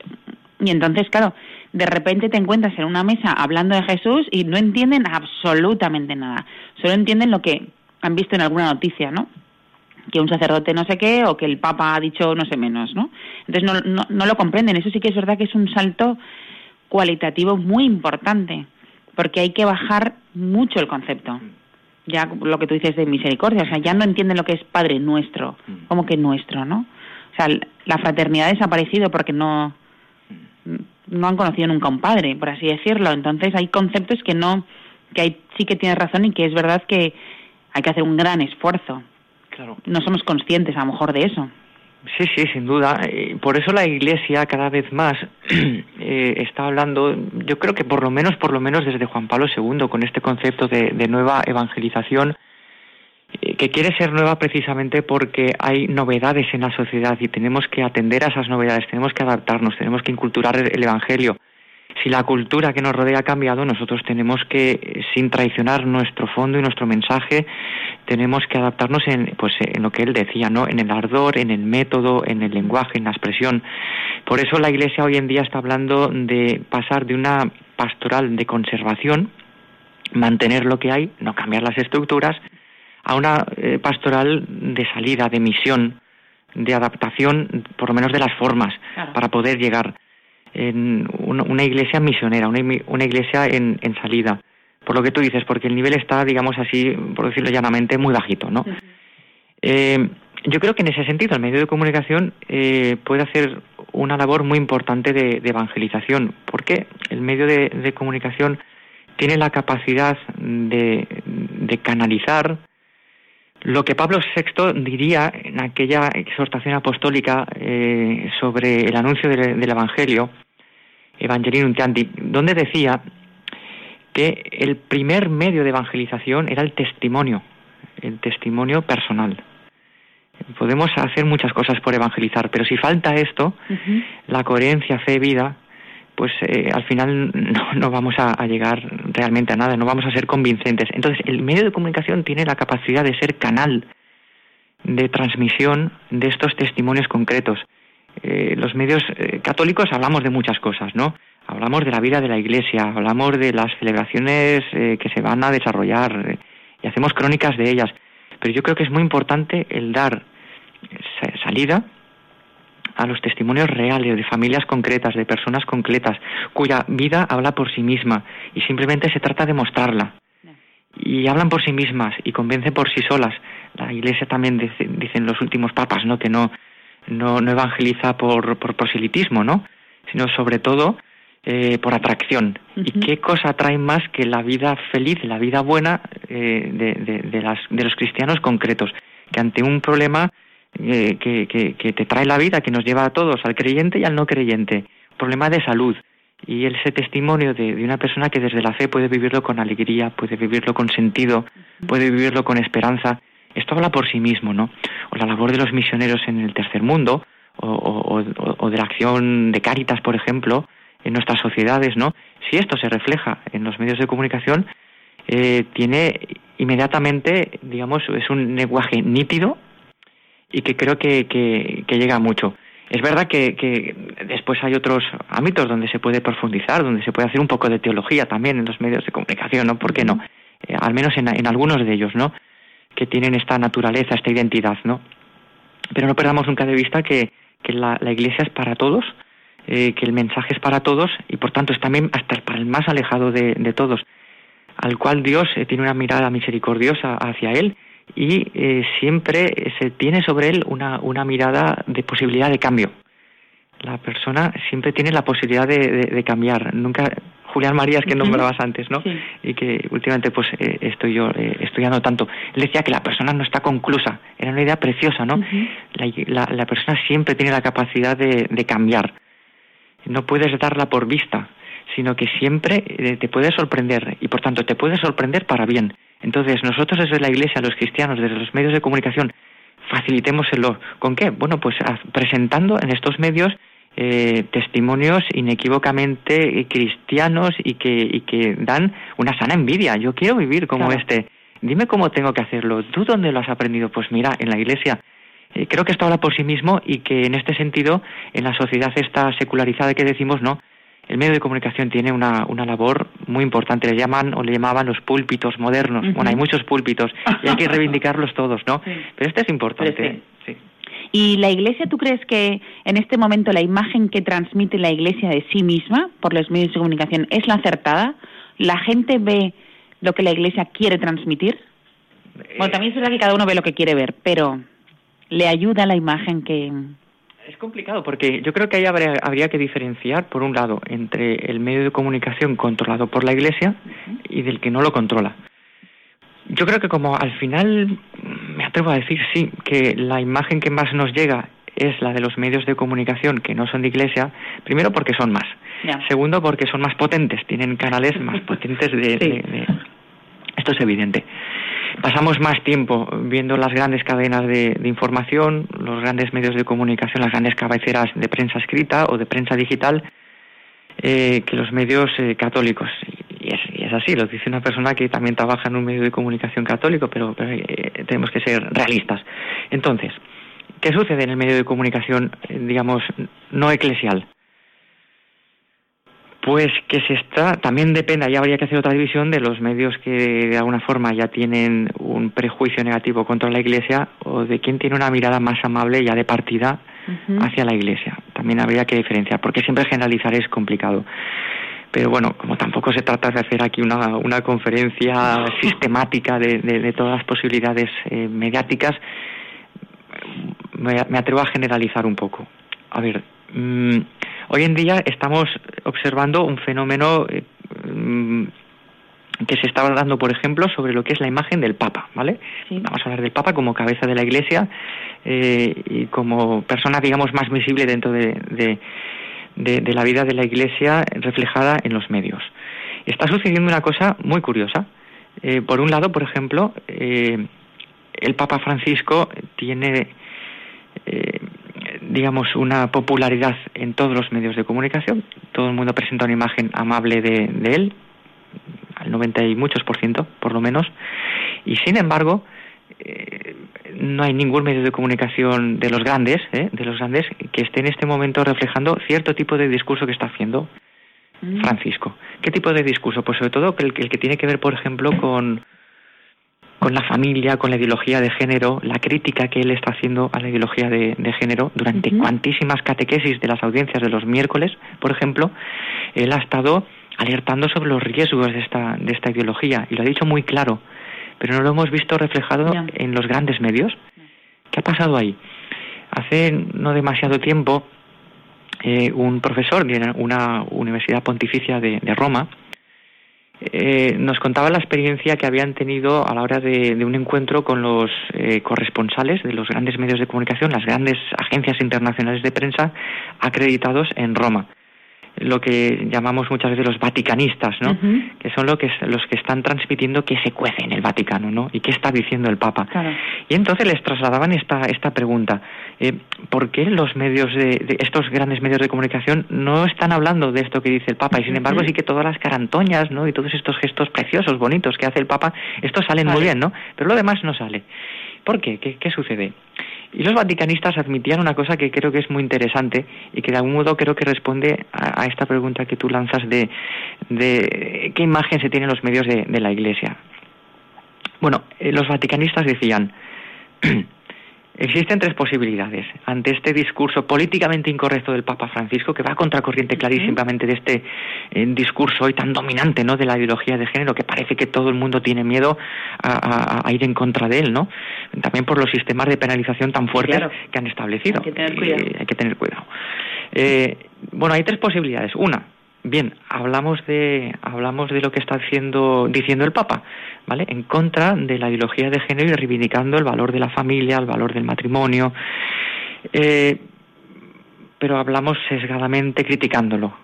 y entonces, claro, de repente te encuentras en una mesa hablando de Jesús y no entienden absolutamente nada. Solo entienden lo que han visto en alguna noticia, ¿no? Que un sacerdote no sé qué o que el Papa ha dicho no sé menos, ¿no? Entonces no, no, no lo comprenden. Eso sí que es verdad que es un salto cualitativo muy importante, porque hay que bajar mucho el concepto ya lo que tú dices de misericordia, o sea, ya no entienden lo que es Padre nuestro, mm. como que nuestro, ¿no? O sea, la fraternidad ha desaparecido porque no, no han conocido nunca un padre, por así decirlo. Entonces hay conceptos que no, que hay, sí que tienes razón y que es verdad que hay que hacer un gran esfuerzo. Claro. No somos conscientes a lo mejor de eso. Sí, sí, sin duda. Por eso la Iglesia cada vez más eh, está hablando, yo creo que por lo menos, por lo menos desde Juan Pablo II, con este concepto de, nueva evangelización, eh, que quiere ser nueva precisamente porque hay novedades en la sociedad y tenemos que atender a esas novedades, tenemos que adaptarnos, tenemos que inculturar el Evangelio si la cultura que nos rodea ha cambiado, nosotros tenemos que, eh, sin traicionar nuestro fondo y nuestro mensaje, tenemos que adaptarnos en, pues, en lo que él decía, ¿no? En el ardor, en el método, en el lenguaje, en la expresión. Por eso la Iglesia hoy en día está hablando de pasar de una pastoral de conservación mantener lo que hay, no cambiar las estructuras, a una eh, pastoral de salida, de misión, de adaptación, por lo menos de las formas, para poder llegar en una, iglesia misionera, una, una iglesia en, en, salida. Por lo que tú dices, porque el nivel está, digamos así, por decirlo llanamente, muy bajito, ¿no? Eh, yo creo que en ese sentido el medio de comunicación eh, puede hacer una labor muy importante de, evangelización, porque el medio de, comunicación tiene la capacidad de, canalizar lo que Pablo VI diría en aquella exhortación apostólica eh, sobre el anuncio del, Evangelio, Evangelinum Tanti, donde decía que el primer medio de evangelización era el testimonio, el testimonio personal. Podemos hacer muchas cosas por evangelizar, pero si falta esto, la coherencia, fe, vida, pues eh, al final no, vamos a, llegar realmente a nada, no vamos a ser convincentes. Entonces, el medio de comunicación tiene la capacidad de ser canal de transmisión de estos testimonios concretos. Eh, los medios eh, católicos hablamos de muchas cosas, ¿no? Hablamos de la vida de la Iglesia, hablamos de las celebraciones que se van a desarrollar y hacemos crónicas de ellas. Pero yo creo que es muy importante el dar salida a los testimonios reales de familias concretas, de personas concretas, cuya vida habla por sí misma y simplemente se trata de mostrarla. Y hablan por sí mismas y convencen por sí solas. La Iglesia también dice, dicen los últimos papas, ¿no? Que no, no, evangeliza por, por proselitismo, ¿no? Sino sobre todo eh, por atracción. ¿Y qué cosa atrae más que la vida feliz, la vida buena eh, de, de, las, de los cristianos concretos? Que ante un problema eh, que, que, te trae la vida, que nos lleva a todos, al creyente y al no creyente, problema de salud. Y ese testimonio de, de una persona que desde la fe puede vivirlo con alegría, puede vivirlo con sentido, puede vivirlo con esperanza. Esto habla por sí mismo, ¿no? O la labor de los misioneros en el tercer mundo, o, o, o de la acción de Cáritas, por ejemplo, en nuestras sociedades, ¿no? Si esto se refleja en los medios de comunicación, eh, tiene inmediatamente, digamos, es un lenguaje nítido y que creo que, que, llega mucho. Es verdad que, que, después hay otros ámbitos donde se puede profundizar, donde se puede hacer un poco de teología también en los medios de comunicación, ¿no? ¿Por qué no? Eh, al menos en, en, algunos de ellos, ¿no? Que tienen esta naturaleza, esta identidad, ¿no? Pero no perdamos nunca de vista que, la, Iglesia es para todos eh, que el mensaje es para todos y por tanto es también hasta para el más alejado de, todos, al cual Dios eh, tiene una mirada misericordiosa hacia él y eh, siempre se tiene sobre él una mirada de posibilidad de cambio. La persona siempre tiene la posibilidad de, cambiar. Nunca Julián Marías que nombrabas antes, ¿no? Y que últimamente pues estoy yo estudiando tanto. Él decía que la persona no está conclusa. Era una idea preciosa, ¿no? la, la, persona siempre tiene la capacidad de, de cambiar no puedes darla por vista, sino que siempre eh, te puede sorprender y por tanto te puede sorprender para bien. Entonces nosotros desde la Iglesia, los cristianos, desde los medios de comunicación, facilitémoselo. ¿Con qué? Bueno, pues presentando en estos medios eh, testimonios inequívocamente cristianos y que, y que dan una sana envidia. Yo quiero vivir como este. Dime cómo tengo que hacerlo. ¿Tú dónde lo has aprendido? Pues mira, en la iglesia. Eh, creo que esto habla por sí mismo y que en este sentido, en la sociedad esta secularizada que decimos, ¿no? El medio de comunicación tiene una, una labor muy importante. Le llaman o le llamaban los púlpitos modernos. Bueno, hay muchos púlpitos y hay que reivindicarlos todos, ¿no? Pero este es importante. Sí. ¿Y la Iglesia, tú crees que en este momento la imagen que transmite la Iglesia de sí misma por los medios de comunicación es la acertada? ¿La gente ve lo que la Iglesia quiere transmitir? Bueno, también es verdad que cada uno ve lo que quiere ver, pero le ayuda la imagen que... Es complicado porque yo creo que ahí habría, que diferenciar, por un lado, entre el medio de comunicación controlado por la Iglesia y del que no lo controla. Yo creo que como al final me atrevo a decir sí, que la imagen que más nos llega es la de los medios de comunicación que no son de Iglesia, primero porque son más, segundo porque son más potentes, tienen canales más potentes de... Esto es evidente. Pasamos más tiempo viendo las grandes cadenas de, información, los grandes medios de comunicación, las grandes cabeceras de prensa escrita o de prensa digital, eh, que los medios eh, católicos. Y así, lo dice una persona que también trabaja en un medio de comunicación católico, pero, eh, tenemos que ser realistas. Entonces, ¿qué sucede en el medio de comunicación, digamos, no eclesial? Pues que se está, también depende, ahí habría que hacer otra división de los medios que de alguna forma ya tienen un prejuicio negativo contra la Iglesia o de quien tiene una mirada más amable ya de partida hacia la Iglesia. También habría que diferenciar, porque siempre generalizar es complicado. Pero bueno, como tampoco se trata de hacer aquí una, una conferencia sistemática de, de, todas las posibilidades eh, mediáticas, me, atrevo a generalizar un poco. A ver, mm, hoy en día estamos observando un fenómeno eh, mm, que se estaba dando, por ejemplo, sobre lo que es la imagen del Papa, ¿vale? Vamos a hablar del Papa como cabeza de la Iglesia eh, y como persona, digamos, más visible dentro de, de, la vida de la Iglesia reflejada en los medios. Está sucediendo una cosa muy curiosa. Eh, por un lado, por ejemplo, eh, el Papa Francisco tiene, digamos, una popularidad en todos los medios de comunicación. Todo el mundo presenta una imagen amable de, de él, al 90 y muchos por ciento, por lo menos, y sin embargo, eh, no hay ningún medio de comunicación de los grandes, eh, de los grandes, que esté en este momento reflejando cierto tipo de discurso que está haciendo mm. Francisco. ¿Qué tipo de discurso? Pues sobre todo el, el que tiene que ver, por ejemplo, con, con la familia, con la ideología de género, la crítica que él está haciendo a la ideología de, género durante cuantísimas catequesis de las audiencias de los miércoles, por ejemplo, él ha estado alertando sobre los riesgos de esta, de esta ideología y lo ha dicho muy claro, pero no lo hemos visto reflejado en los grandes medios. ¿Qué ha pasado ahí? Hace no demasiado tiempo, eh, un profesor de una universidad pontificia de, Roma eh, nos contaba la experiencia que habían tenido a la hora de, un encuentro con los eh, corresponsales de los grandes medios de comunicación, las grandes agencias internacionales de prensa acreditados en Roma lo que llamamos muchas veces los vaticanistas, ¿no? Que son lo que, los que están transmitiendo qué se cuece en el Vaticano, ¿no? Y qué está diciendo el Papa. Y entonces les trasladaban esta, esta pregunta. Eh, ¿Por qué los medios de, estos grandes medios de comunicación no están hablando de esto que dice el Papa? Y sin embargo sí que todas las carantoñas, ¿no? Y todos estos gestos preciosos, bonitos que hace el Papa, estos salen muy bien, ¿no? Pero lo demás no sale. ¿Por qué? ¿Qué, qué sucede? Y los vaticanistas admitían una cosa que creo que es muy interesante y que de algún modo creo que responde a, esta pregunta que tú lanzas de, qué imagen se tienen los medios de, de la Iglesia. Bueno, eh, los vaticanistas decían, Existen tres posibilidades ante este discurso políticamente incorrecto del Papa Francisco, que va a contracorriente clarísimamente de este eh, discurso hoy tan dominante ¿no? de la ideología de género, que parece que todo el mundo tiene miedo a, ir en contra de él, ¿no? También por los sistemas de penalización tan fuertes que han establecido. Hay que tener cuidado. Eh, hay que tener cuidado. Eh, bueno, hay tres posibilidades. Una, Bien, hablamos de, hablamos de lo que está haciendo, diciendo el Papa, ¿vale? En contra de la ideología de género y reivindicando el valor de la familia, el valor del matrimonio, eh, pero hablamos sesgadamente criticándolo,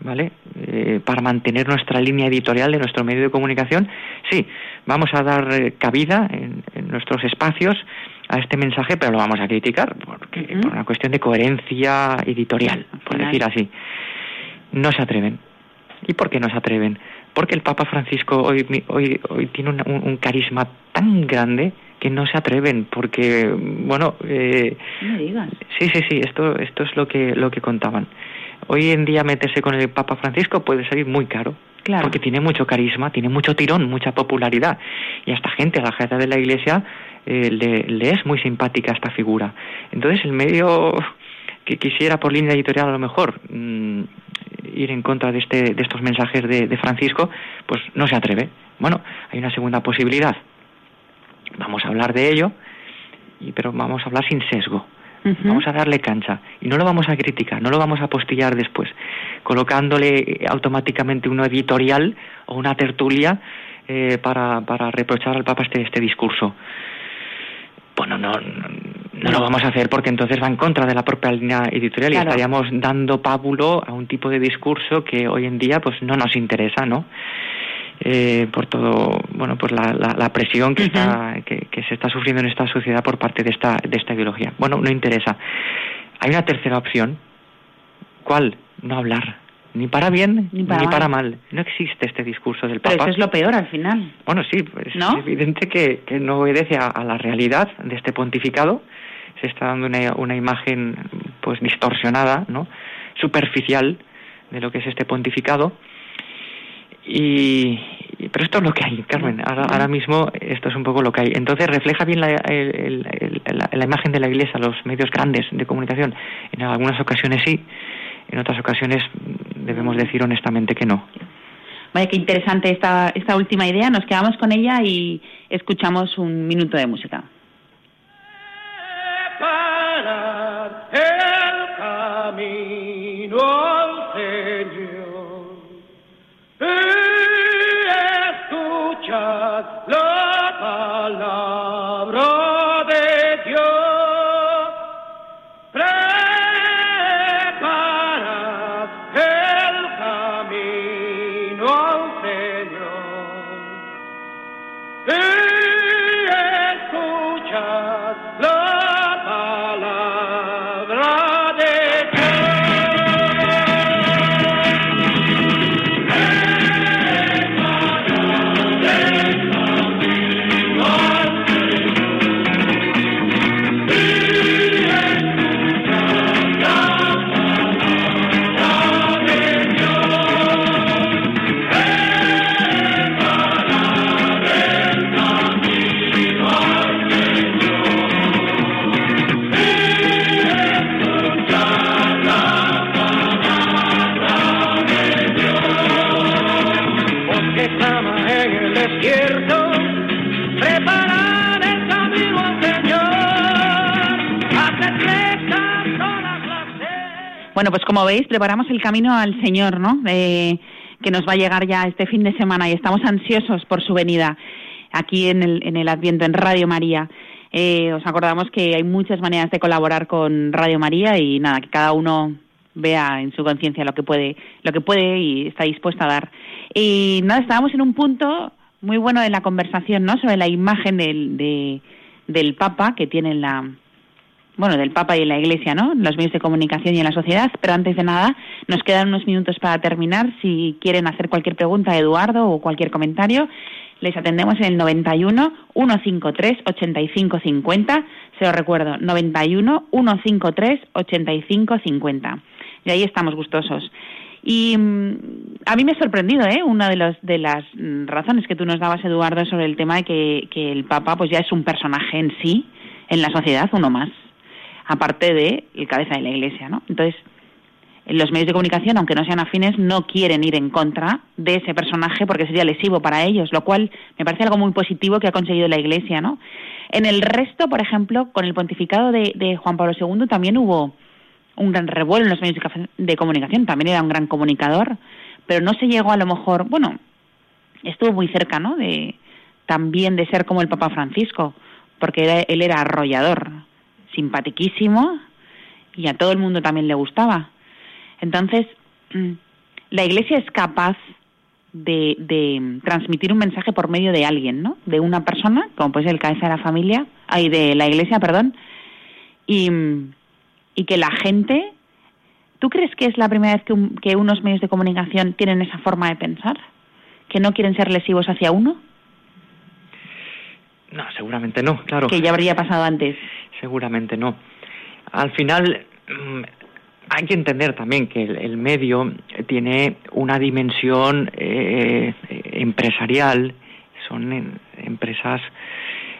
¿vale? Eh, para mantener nuestra línea editorial de nuestro medio de comunicación, sí, vamos a dar eh, cabida en, nuestros espacios a este mensaje, pero lo vamos a criticar porque, por una cuestión de coherencia editorial, por decir así no se atreven. ¿Y por qué no se atreven? Porque el Papa Francisco hoy, hoy, hoy tiene un, carisma tan grande que no se atreven, porque, bueno... Eh, no digas. Sí, sí, sí, esto, esto es lo que, lo que contaban. Hoy en día meterse con el Papa Francisco puede salir muy caro. Claro. Porque tiene mucho carisma, tiene mucho tirón, mucha popularidad. Y a esta gente, a la gente de la Iglesia, eh, le, le, es muy simpática esta figura. Entonces el medio que quisiera por línea editorial a lo mejor mm, ir en contra de, este, de estos mensajes de, Francisco, pues no se atreve. Bueno, hay una segunda posibilidad. Vamos a hablar de ello, y, pero vamos a hablar sin sesgo. Vamos a darle cancha y no lo vamos a criticar, no lo vamos a postillar después, colocándole automáticamente una editorial o una tertulia eh, para, para reprochar al Papa este, este discurso bueno, no, no, lo vamos a hacer porque entonces va en contra de la propia línea editorial y estaríamos dando pábulo a un tipo de discurso que hoy en día pues no nos interesa, ¿no? Eh, por todo, bueno, por la, la, presión que, está, que, que, se está sufriendo en esta sociedad por parte de esta, de esta ideología. Bueno, no interesa. Hay una tercera opción. ¿Cuál? No hablar ni para bien ni para, mal. No existe este discurso del Papa. Pero eso es lo peor al final. Bueno, sí, pues es evidente que, que, no obedece a, la realidad de este pontificado. Se está dando una, una imagen pues distorsionada, ¿no? superficial de lo que es este pontificado. Y, pero esto es lo que hay, Carmen. Ahora, mismo esto es un poco lo que hay. Entonces refleja bien la, la, imagen de la Iglesia, los medios grandes de comunicación. En algunas ocasiones sí, en otras ocasiones debemos decir honestamente que no. Vaya, qué interesante esta, esta última idea. Nos quedamos con ella y escuchamos un minuto de música. El camino al Señor la palabra. Bueno, pues como veis, preparamos el camino al Señor, ¿no? que nos va a llegar ya este fin de semana y estamos ansiosos por su venida aquí en el, en el Adviento, en Radio María. Eh, os acordamos que hay muchas maneras de colaborar con Radio María y nada, que cada uno vea en su conciencia lo que puede, lo que puede y está dispuesto a dar. Y nada, estábamos en un punto muy bueno de la conversación, ¿no? Sobre la imagen del, de, del Papa que tiene la, bueno, del Papa y la Iglesia, ¿no? En los medios de comunicación y en la sociedad. Pero antes de nada, nos quedan unos minutos para terminar. Si quieren hacer cualquier pregunta a Eduardo o cualquier comentario, les atendemos en el 91 153 8550. Se lo recuerdo, 91 153 8550. Y ahí estamos gustosos. Y mm, a mí me ha sorprendido, ¿eh? Una de, los, de las mm, razones que tú nos dabas, Eduardo, sobre el tema de que, que el Papa pues ya es un personaje en sí, en la sociedad, uno más aparte de el cabeza de la Iglesia, ¿no? Entonces, los medios de comunicación, aunque no sean afines, no quieren ir en contra de ese personaje porque sería lesivo para ellos, lo cual me parece algo muy positivo que ha conseguido la Iglesia, ¿no? En el resto, por ejemplo, con el pontificado de, Juan Pablo II también hubo un gran revuelo en los medios de comunicación, también era un gran comunicador, pero no se llegó a lo mejor, bueno, estuvo muy cerca, ¿no? De también de ser como el Papa Francisco, porque él era arrollador, simpatiquísimo y a todo el mundo también le gustaba. Entonces, mm, la Iglesia es capaz de, de, transmitir un mensaje por medio de alguien, ¿no? De una persona, como puede ser el cabeza de la familia, ay, de la Iglesia, perdón, y, y que la gente, ¿tú crees que es la primera vez que, que unos medios de comunicación tienen esa forma de pensar? ¿Que no quieren ser lesivos hacia uno? No, seguramente no, claro. Que ya habría pasado antes. Seguramente no. Al final mm, hay que entender también que el, medio tiene una dimensión eh, empresarial, son empresas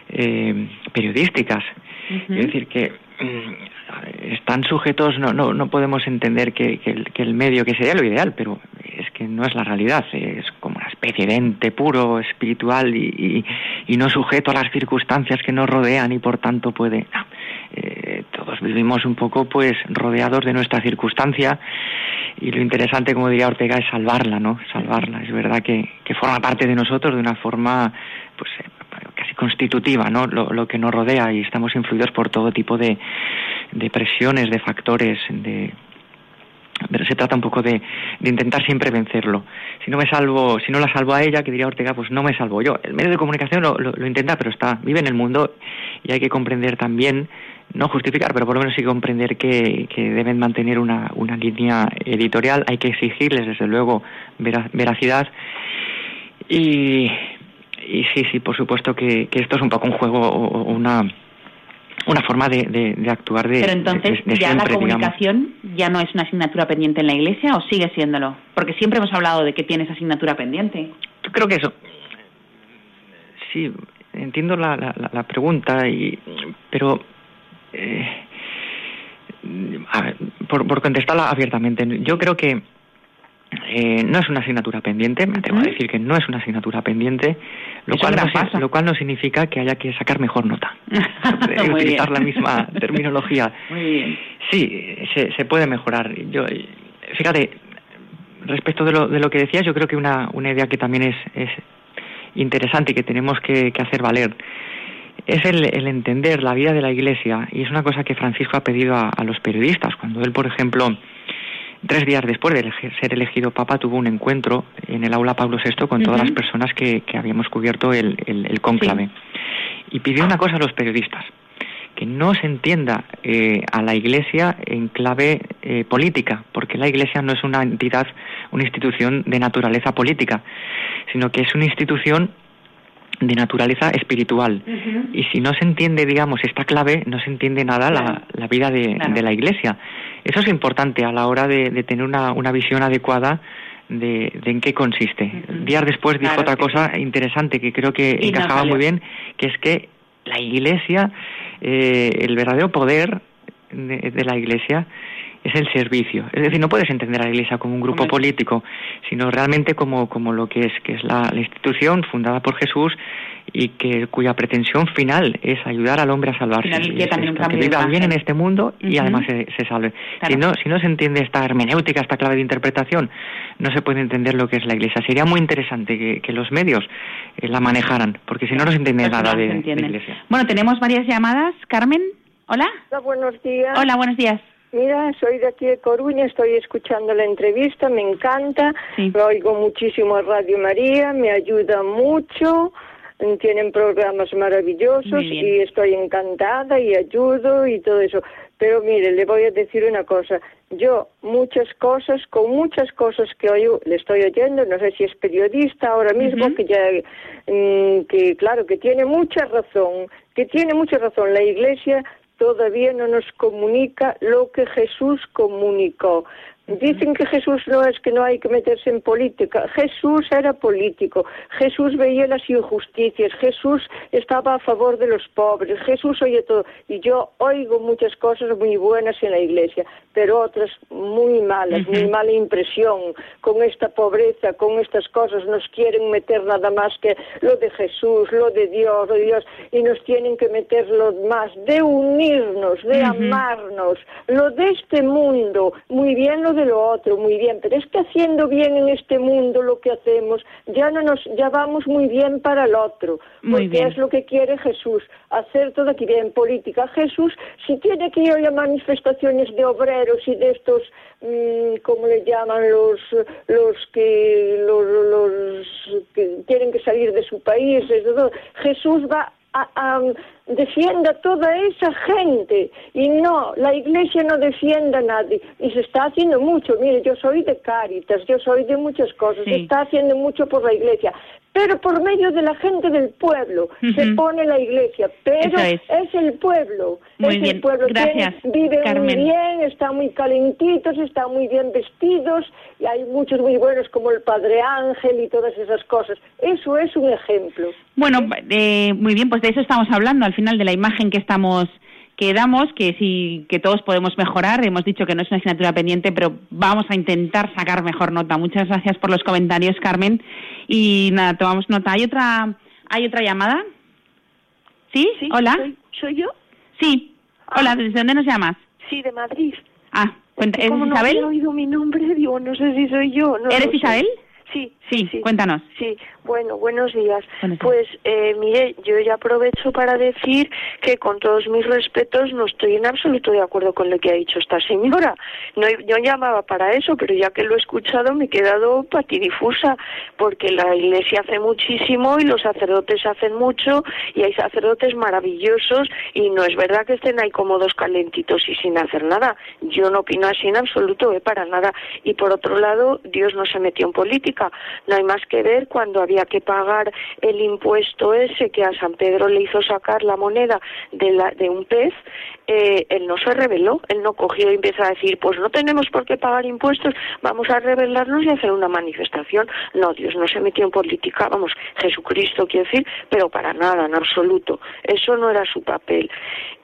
eh, periodísticas. Es decir, que mm, están sujetos, no, no, no podemos entender que, el, medio, que sería lo ideal, pero es que no es la realidad, es como especie puro, espiritual y, y, no sujeto a las circunstancias que nos rodean y por tanto puede... Eh, todos vivimos un poco pues rodeados de nuestra circunstancia y lo interesante, como diría Ortega, es salvarla, ¿no? Salvarla. Es verdad que, que forma parte de nosotros de una forma pues casi constitutiva, ¿no? Lo, que nos rodea y estamos influidos por todo tipo de, de presiones, de factores, de, pero se trata un poco de, intentar siempre vencerlo. Si no me salvo, si no la salvo a ella, que diría Ortega, pues no me salvo yo. El medio de comunicación lo, lo, intenta, pero está, vive en el mundo y hay que comprender también, no justificar, pero por lo menos sí comprender que, que deben mantener una, una línea editorial, hay que exigirles desde luego veracidad y, y sí, sí, por supuesto que, esto es un poco un juego o una una forma de, de, actuar de Pero entonces, ¿ya la comunicación ya no es una asignatura pendiente en la Iglesia o sigue siéndolo? Porque siempre hemos hablado de que tienes asignatura pendiente. Yo creo que eso. Sí, entiendo la, la, pregunta, y, pero. Eh, por, por contestarla abiertamente, yo creo que eh, no es una asignatura pendiente, me atrevo a decir que no es una asignatura pendiente, lo cual, no, lo cual no significa que haya que sacar mejor nota. utilizar la misma terminología. Sí, se, se, puede mejorar. Yo, fíjate, respecto de lo, de lo que decías, yo creo que una, una idea que también es, es interesante y que tenemos que, hacer valer es el, el, entender la vida de la Iglesia y es una cosa que Francisco ha pedido a, a los periodistas. Cuando él, por ejemplo, Tres días después de ser elegido Papa, tuvo un encuentro en el aula Pablo VI con todas las personas que, habíamos cubierto el, el, cónclave. Y pidió una cosa a los periodistas, que no se entienda eh, a la Iglesia en clave eh, política, porque la Iglesia no es una entidad, una institución de naturaleza política, sino que es una institución de naturaleza espiritual. Y si no se entiende, digamos, esta clave, no se entiende nada la, la, vida de, de, la Iglesia. Eso es importante a la hora de, de tener una, una, visión adecuada de, de, en qué consiste. Días después dijo otra cosa interesante que creo que encajaba muy bien, que es que la Iglesia, eh, el verdadero poder de la Iglesia, es el servicio. Es decir, no puedes entender a la Iglesia como un grupo político, sino realmente como, como lo que es, que es la, institución fundada por Jesús y que cuya pretensión final es ayudar al hombre a salvarse. que viva bien en este mundo y además se, salve. Si, no, si no se entiende esta hermenéutica, esta clave de interpretación, no se puede entender lo que es la Iglesia. Sería muy interesante que, que los medios eh, la manejaran, porque si no, no se entiende pues nada de, de la Iglesia. Bueno, tenemos varias llamadas. Carmen, hola. Hola, buenos días. Hola, buenos días. Mira, soy de aquí de Coruña, estoy escuchando la entrevista, me encanta, lo oigo muchísimo a Radio María, me ayuda mucho, tienen programas maravillosos y estoy encantada y ayudo y todo eso. Pero mire, le voy a decir una cosa, yo muchas cosas, con muchas cosas que hoy le estoy oyendo, no sé si es periodista ahora mismo, que ya, mm, que claro, que tiene mucha razón, que tiene mucha razón, la Iglesia todavía no nos comunica lo que Jesús comunicó. Dicen que Jesús no es que no hay que meterse en política. Jesús era político. Jesús veía las injusticias. Jesús estaba a favor de los pobres. Jesús oye todo. Y yo oigo muchas cosas muy buenas en la iglesia, pero otras muy malas, muy mala impresión con esta pobreza, con estas cosas. Nos quieren meter nada más que lo de Jesús, lo de Dios, lo de Dios, y nos tienen que meter lo más de unirnos, de amarnos, lo de este mundo. Muy bien lo de lo otro, muy bien, pero es que haciendo bien en este mundo lo que hacemos, ya no nos, ya vamos muy bien para el otro, porque es lo que quiere Jesús, hacer todo aquí bien política. Jesús, si tiene que ir a manifestaciones de obreros y de estos, mmm, ¿cómo le llaman? Los, los que, los, los que tienen que salir de su país, Jesús va a, defienda toda esa gente. Y no, la iglesia no defienda a nadie. Y se está haciendo mucho, mire, yo soy de Cáritas, yo soy de muchas cosas, se está haciendo mucho por la iglesia, pero por medio de la gente del pueblo se pone la iglesia, pero es. el pueblo, muy es el pueblo, gracias, viven muy bien, están muy calentitos, están muy bien vestidos y hay muchos muy buenos como el Padre Ángel y todas esas cosas. Eso es un ejemplo. Bueno, eh, muy bien, pues de eso estamos hablando al final de la imagen que estamos que damos, que sí, que todos podemos mejorar. Hemos dicho que no es una asignatura pendiente, pero vamos a intentar sacar mejor nota. Muchas gracias por los comentarios, Carmen. Y nada, tomamos nota. ¿Hay otra, hay otra llamada? ¿Sí? sí Hola. ¿Soy, yo? Sí. Hola, ¿desde dónde nos llamas? Sí, de Madrid. Ah, ¿eres Isabel? No he oído mi nombre, digo, no sé si soy yo. ¿Eres Isabel? Sí, sí, sí, cuéntanos. Sí, bueno, buenos días. Pues, eh, mire, yo ya aprovecho para decir que con todos mis respetos no estoy en absoluto de acuerdo con lo que ha dicho esta señora. No, yo llamaba para eso, pero ya que lo he escuchado me he quedado patidifusa, porque la Iglesia hace muchísimo y los sacerdotes hacen mucho y hay sacerdotes maravillosos y no es verdad que estén ahí cómodos, calentitos y sin hacer nada. Yo no opino así en absoluto, eh, para nada. Y por otro lado, Dios no se metió en política política. No hay más que ver cuando había que pagar el impuesto ese que a San Pedro le hizo sacar la moneda de, la, de un pez, eh, él no se rebeló, él no cogió y empezó a decir, pues no tenemos por qué pagar impuestos, vamos a rebelarnos y hacer una manifestación. No, Dios no se metió en política, vamos, Jesucristo quiere decir, pero para nada, en absoluto. Eso no era su papel.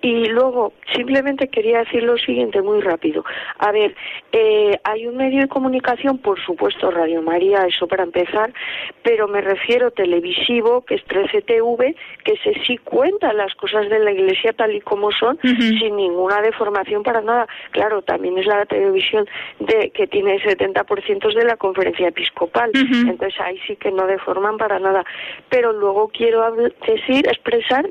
Y luego, simplemente quería decir lo siguiente muy rápido. A ver, eh, hay un medio de comunicación, por supuesto, Radio María, eso para empezar, pero me refiero televisivo, que es 13TV, que se sí cuenta las cosas de la Iglesia tal y como son, sin ninguna deformación para nada. Claro, también es la televisión de que tiene el 70% de la conferencia episcopal, entonces ahí sí que no deforman para nada. Pero luego quiero decir, expresar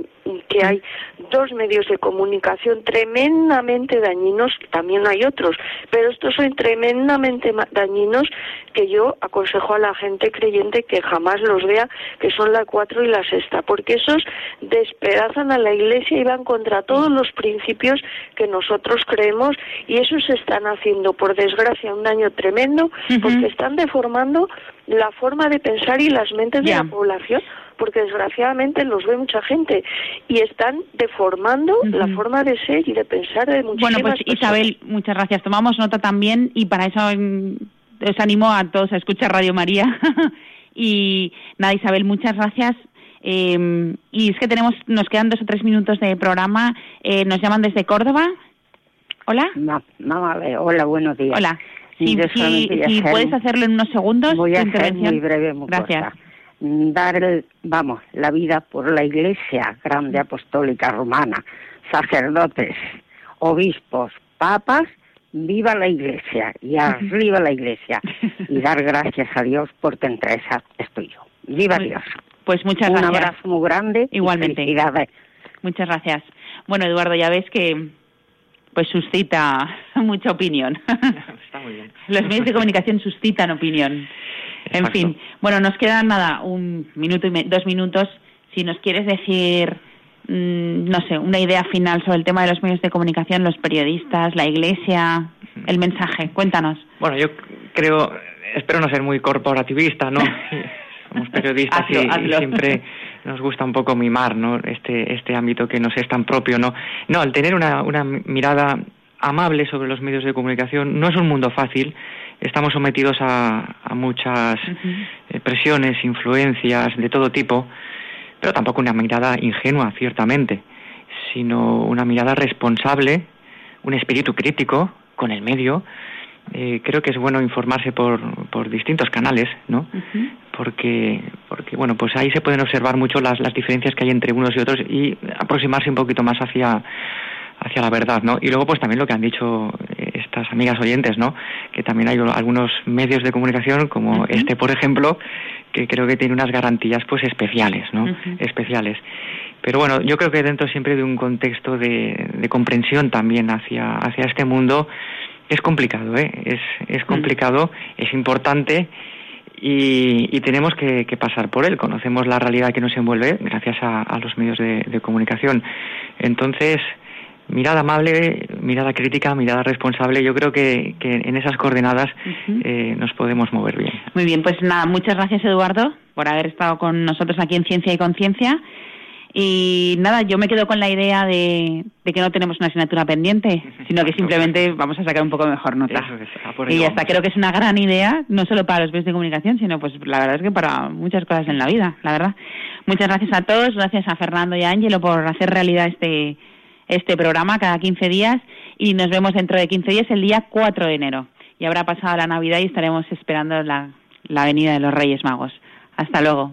que hay dos medios de comunicación tremendamente dañinos, también hay otros, pero estos son tremendamente dañinos que yo aconsejo a la gente creyente que jamás los vea, que son la cuatro y la sexta, porque esos despedazan a la iglesia y van contra todos los principios que nosotros creemos y eso se están haciendo, por desgracia, un daño tremendo, porque están deformando la forma de pensar y las mentes de la población porque desgraciadamente los ve mucha gente y están deformando la forma de ser y de pensar de muchísimas Bueno, pues Isabel, muchas gracias. Tomamos nota también y para eso mm, os animo a todos a escuchar Radio María. y nada, Isabel, muchas gracias. Em, y es que tenemos, nos quedan dos o tres minutos de programa. Eh, nos llaman desde Córdoba. Hola. No, no, vale. Hola, buenos días. Hola. Si, puedes hacerlo en unos segundos. Voy a ser muy breve, muy Gracias. Dar, el, vamos, la vida por la Iglesia grande apostólica romana, sacerdotes, obispos, papas, viva la Iglesia y arriba la Iglesia y dar gracias a Dios porque entre esas estoy yo. Viva Dios. Pues muchas gracias. Un abrazo muy grande. Igualmente. muchas gracias. Bueno, Eduardo, ya ves que pues suscita mucha opinión. Está muy bien. Los medios de comunicación suscitan opinión. En fin, bueno, nos quedan nada, un minuto y dos minutos. Si nos quieres decir, mm, no sé, una idea final sobre el tema de los medios de comunicación, los periodistas, la iglesia, el mensaje, cuéntanos. Bueno, yo creo, espero no ser muy corporativista, ¿no? Somos periodistas y, siempre nos gusta un poco mimar, ¿no? Este, este ámbito que nos es tan propio, ¿no? No, al tener una, una mirada amable sobre los medios de comunicación, no es un mundo fácil, estamos sometidos a, muchas eh, presiones, influencias de todo tipo, pero tampoco una mirada ingenua, ciertamente, sino una mirada responsable, un espíritu crítico con el medio. Eh, creo que es bueno informarse por, por distintos canales, ¿no? Porque, porque, bueno, pues ahí se pueden observar mucho las, las diferencias que hay entre unos y otros y aproximarse un poquito más hacia, hacia la verdad, ¿no? Y luego, pues también lo que han dicho eh, estas amigas oyentes, ¿no? Que también hay algunos medios de comunicación, como este, por ejemplo, que creo que tiene unas garantías, pues, especiales, ¿no? Especiales. Pero bueno, yo creo que dentro siempre de un contexto de, de comprensión también hacia, hacia este mundo, es complicado, ¿eh? Es, es complicado, es importante y, y tenemos que, que, pasar por él. Conocemos la realidad que nos envuelve gracias a, a los medios de, de comunicación. Entonces, mirada amable, mirada crítica, mirada responsable, yo creo que, en esas coordenadas eh, nos podemos mover bien. Muy bien, pues nada, muchas gracias Eduardo por haber estado con nosotros aquí en Ciencia y Conciencia. Y nada, yo me quedo con la idea de, que no tenemos una asignatura pendiente, sino que simplemente vamos a sacar un poco mejor nota. y hasta creo que es una gran idea, no solo para los medios de comunicación, sino pues la verdad es que para muchas cosas en la vida, la verdad. Muchas gracias a todos, gracias a Fernando y a Ángelo por hacer realidad este este programa cada 15 días y nos vemos dentro de 15 días el día 4 de enero. Y habrá pasado la Navidad y estaremos esperando la, la venida de los Reyes Magos. Hasta luego.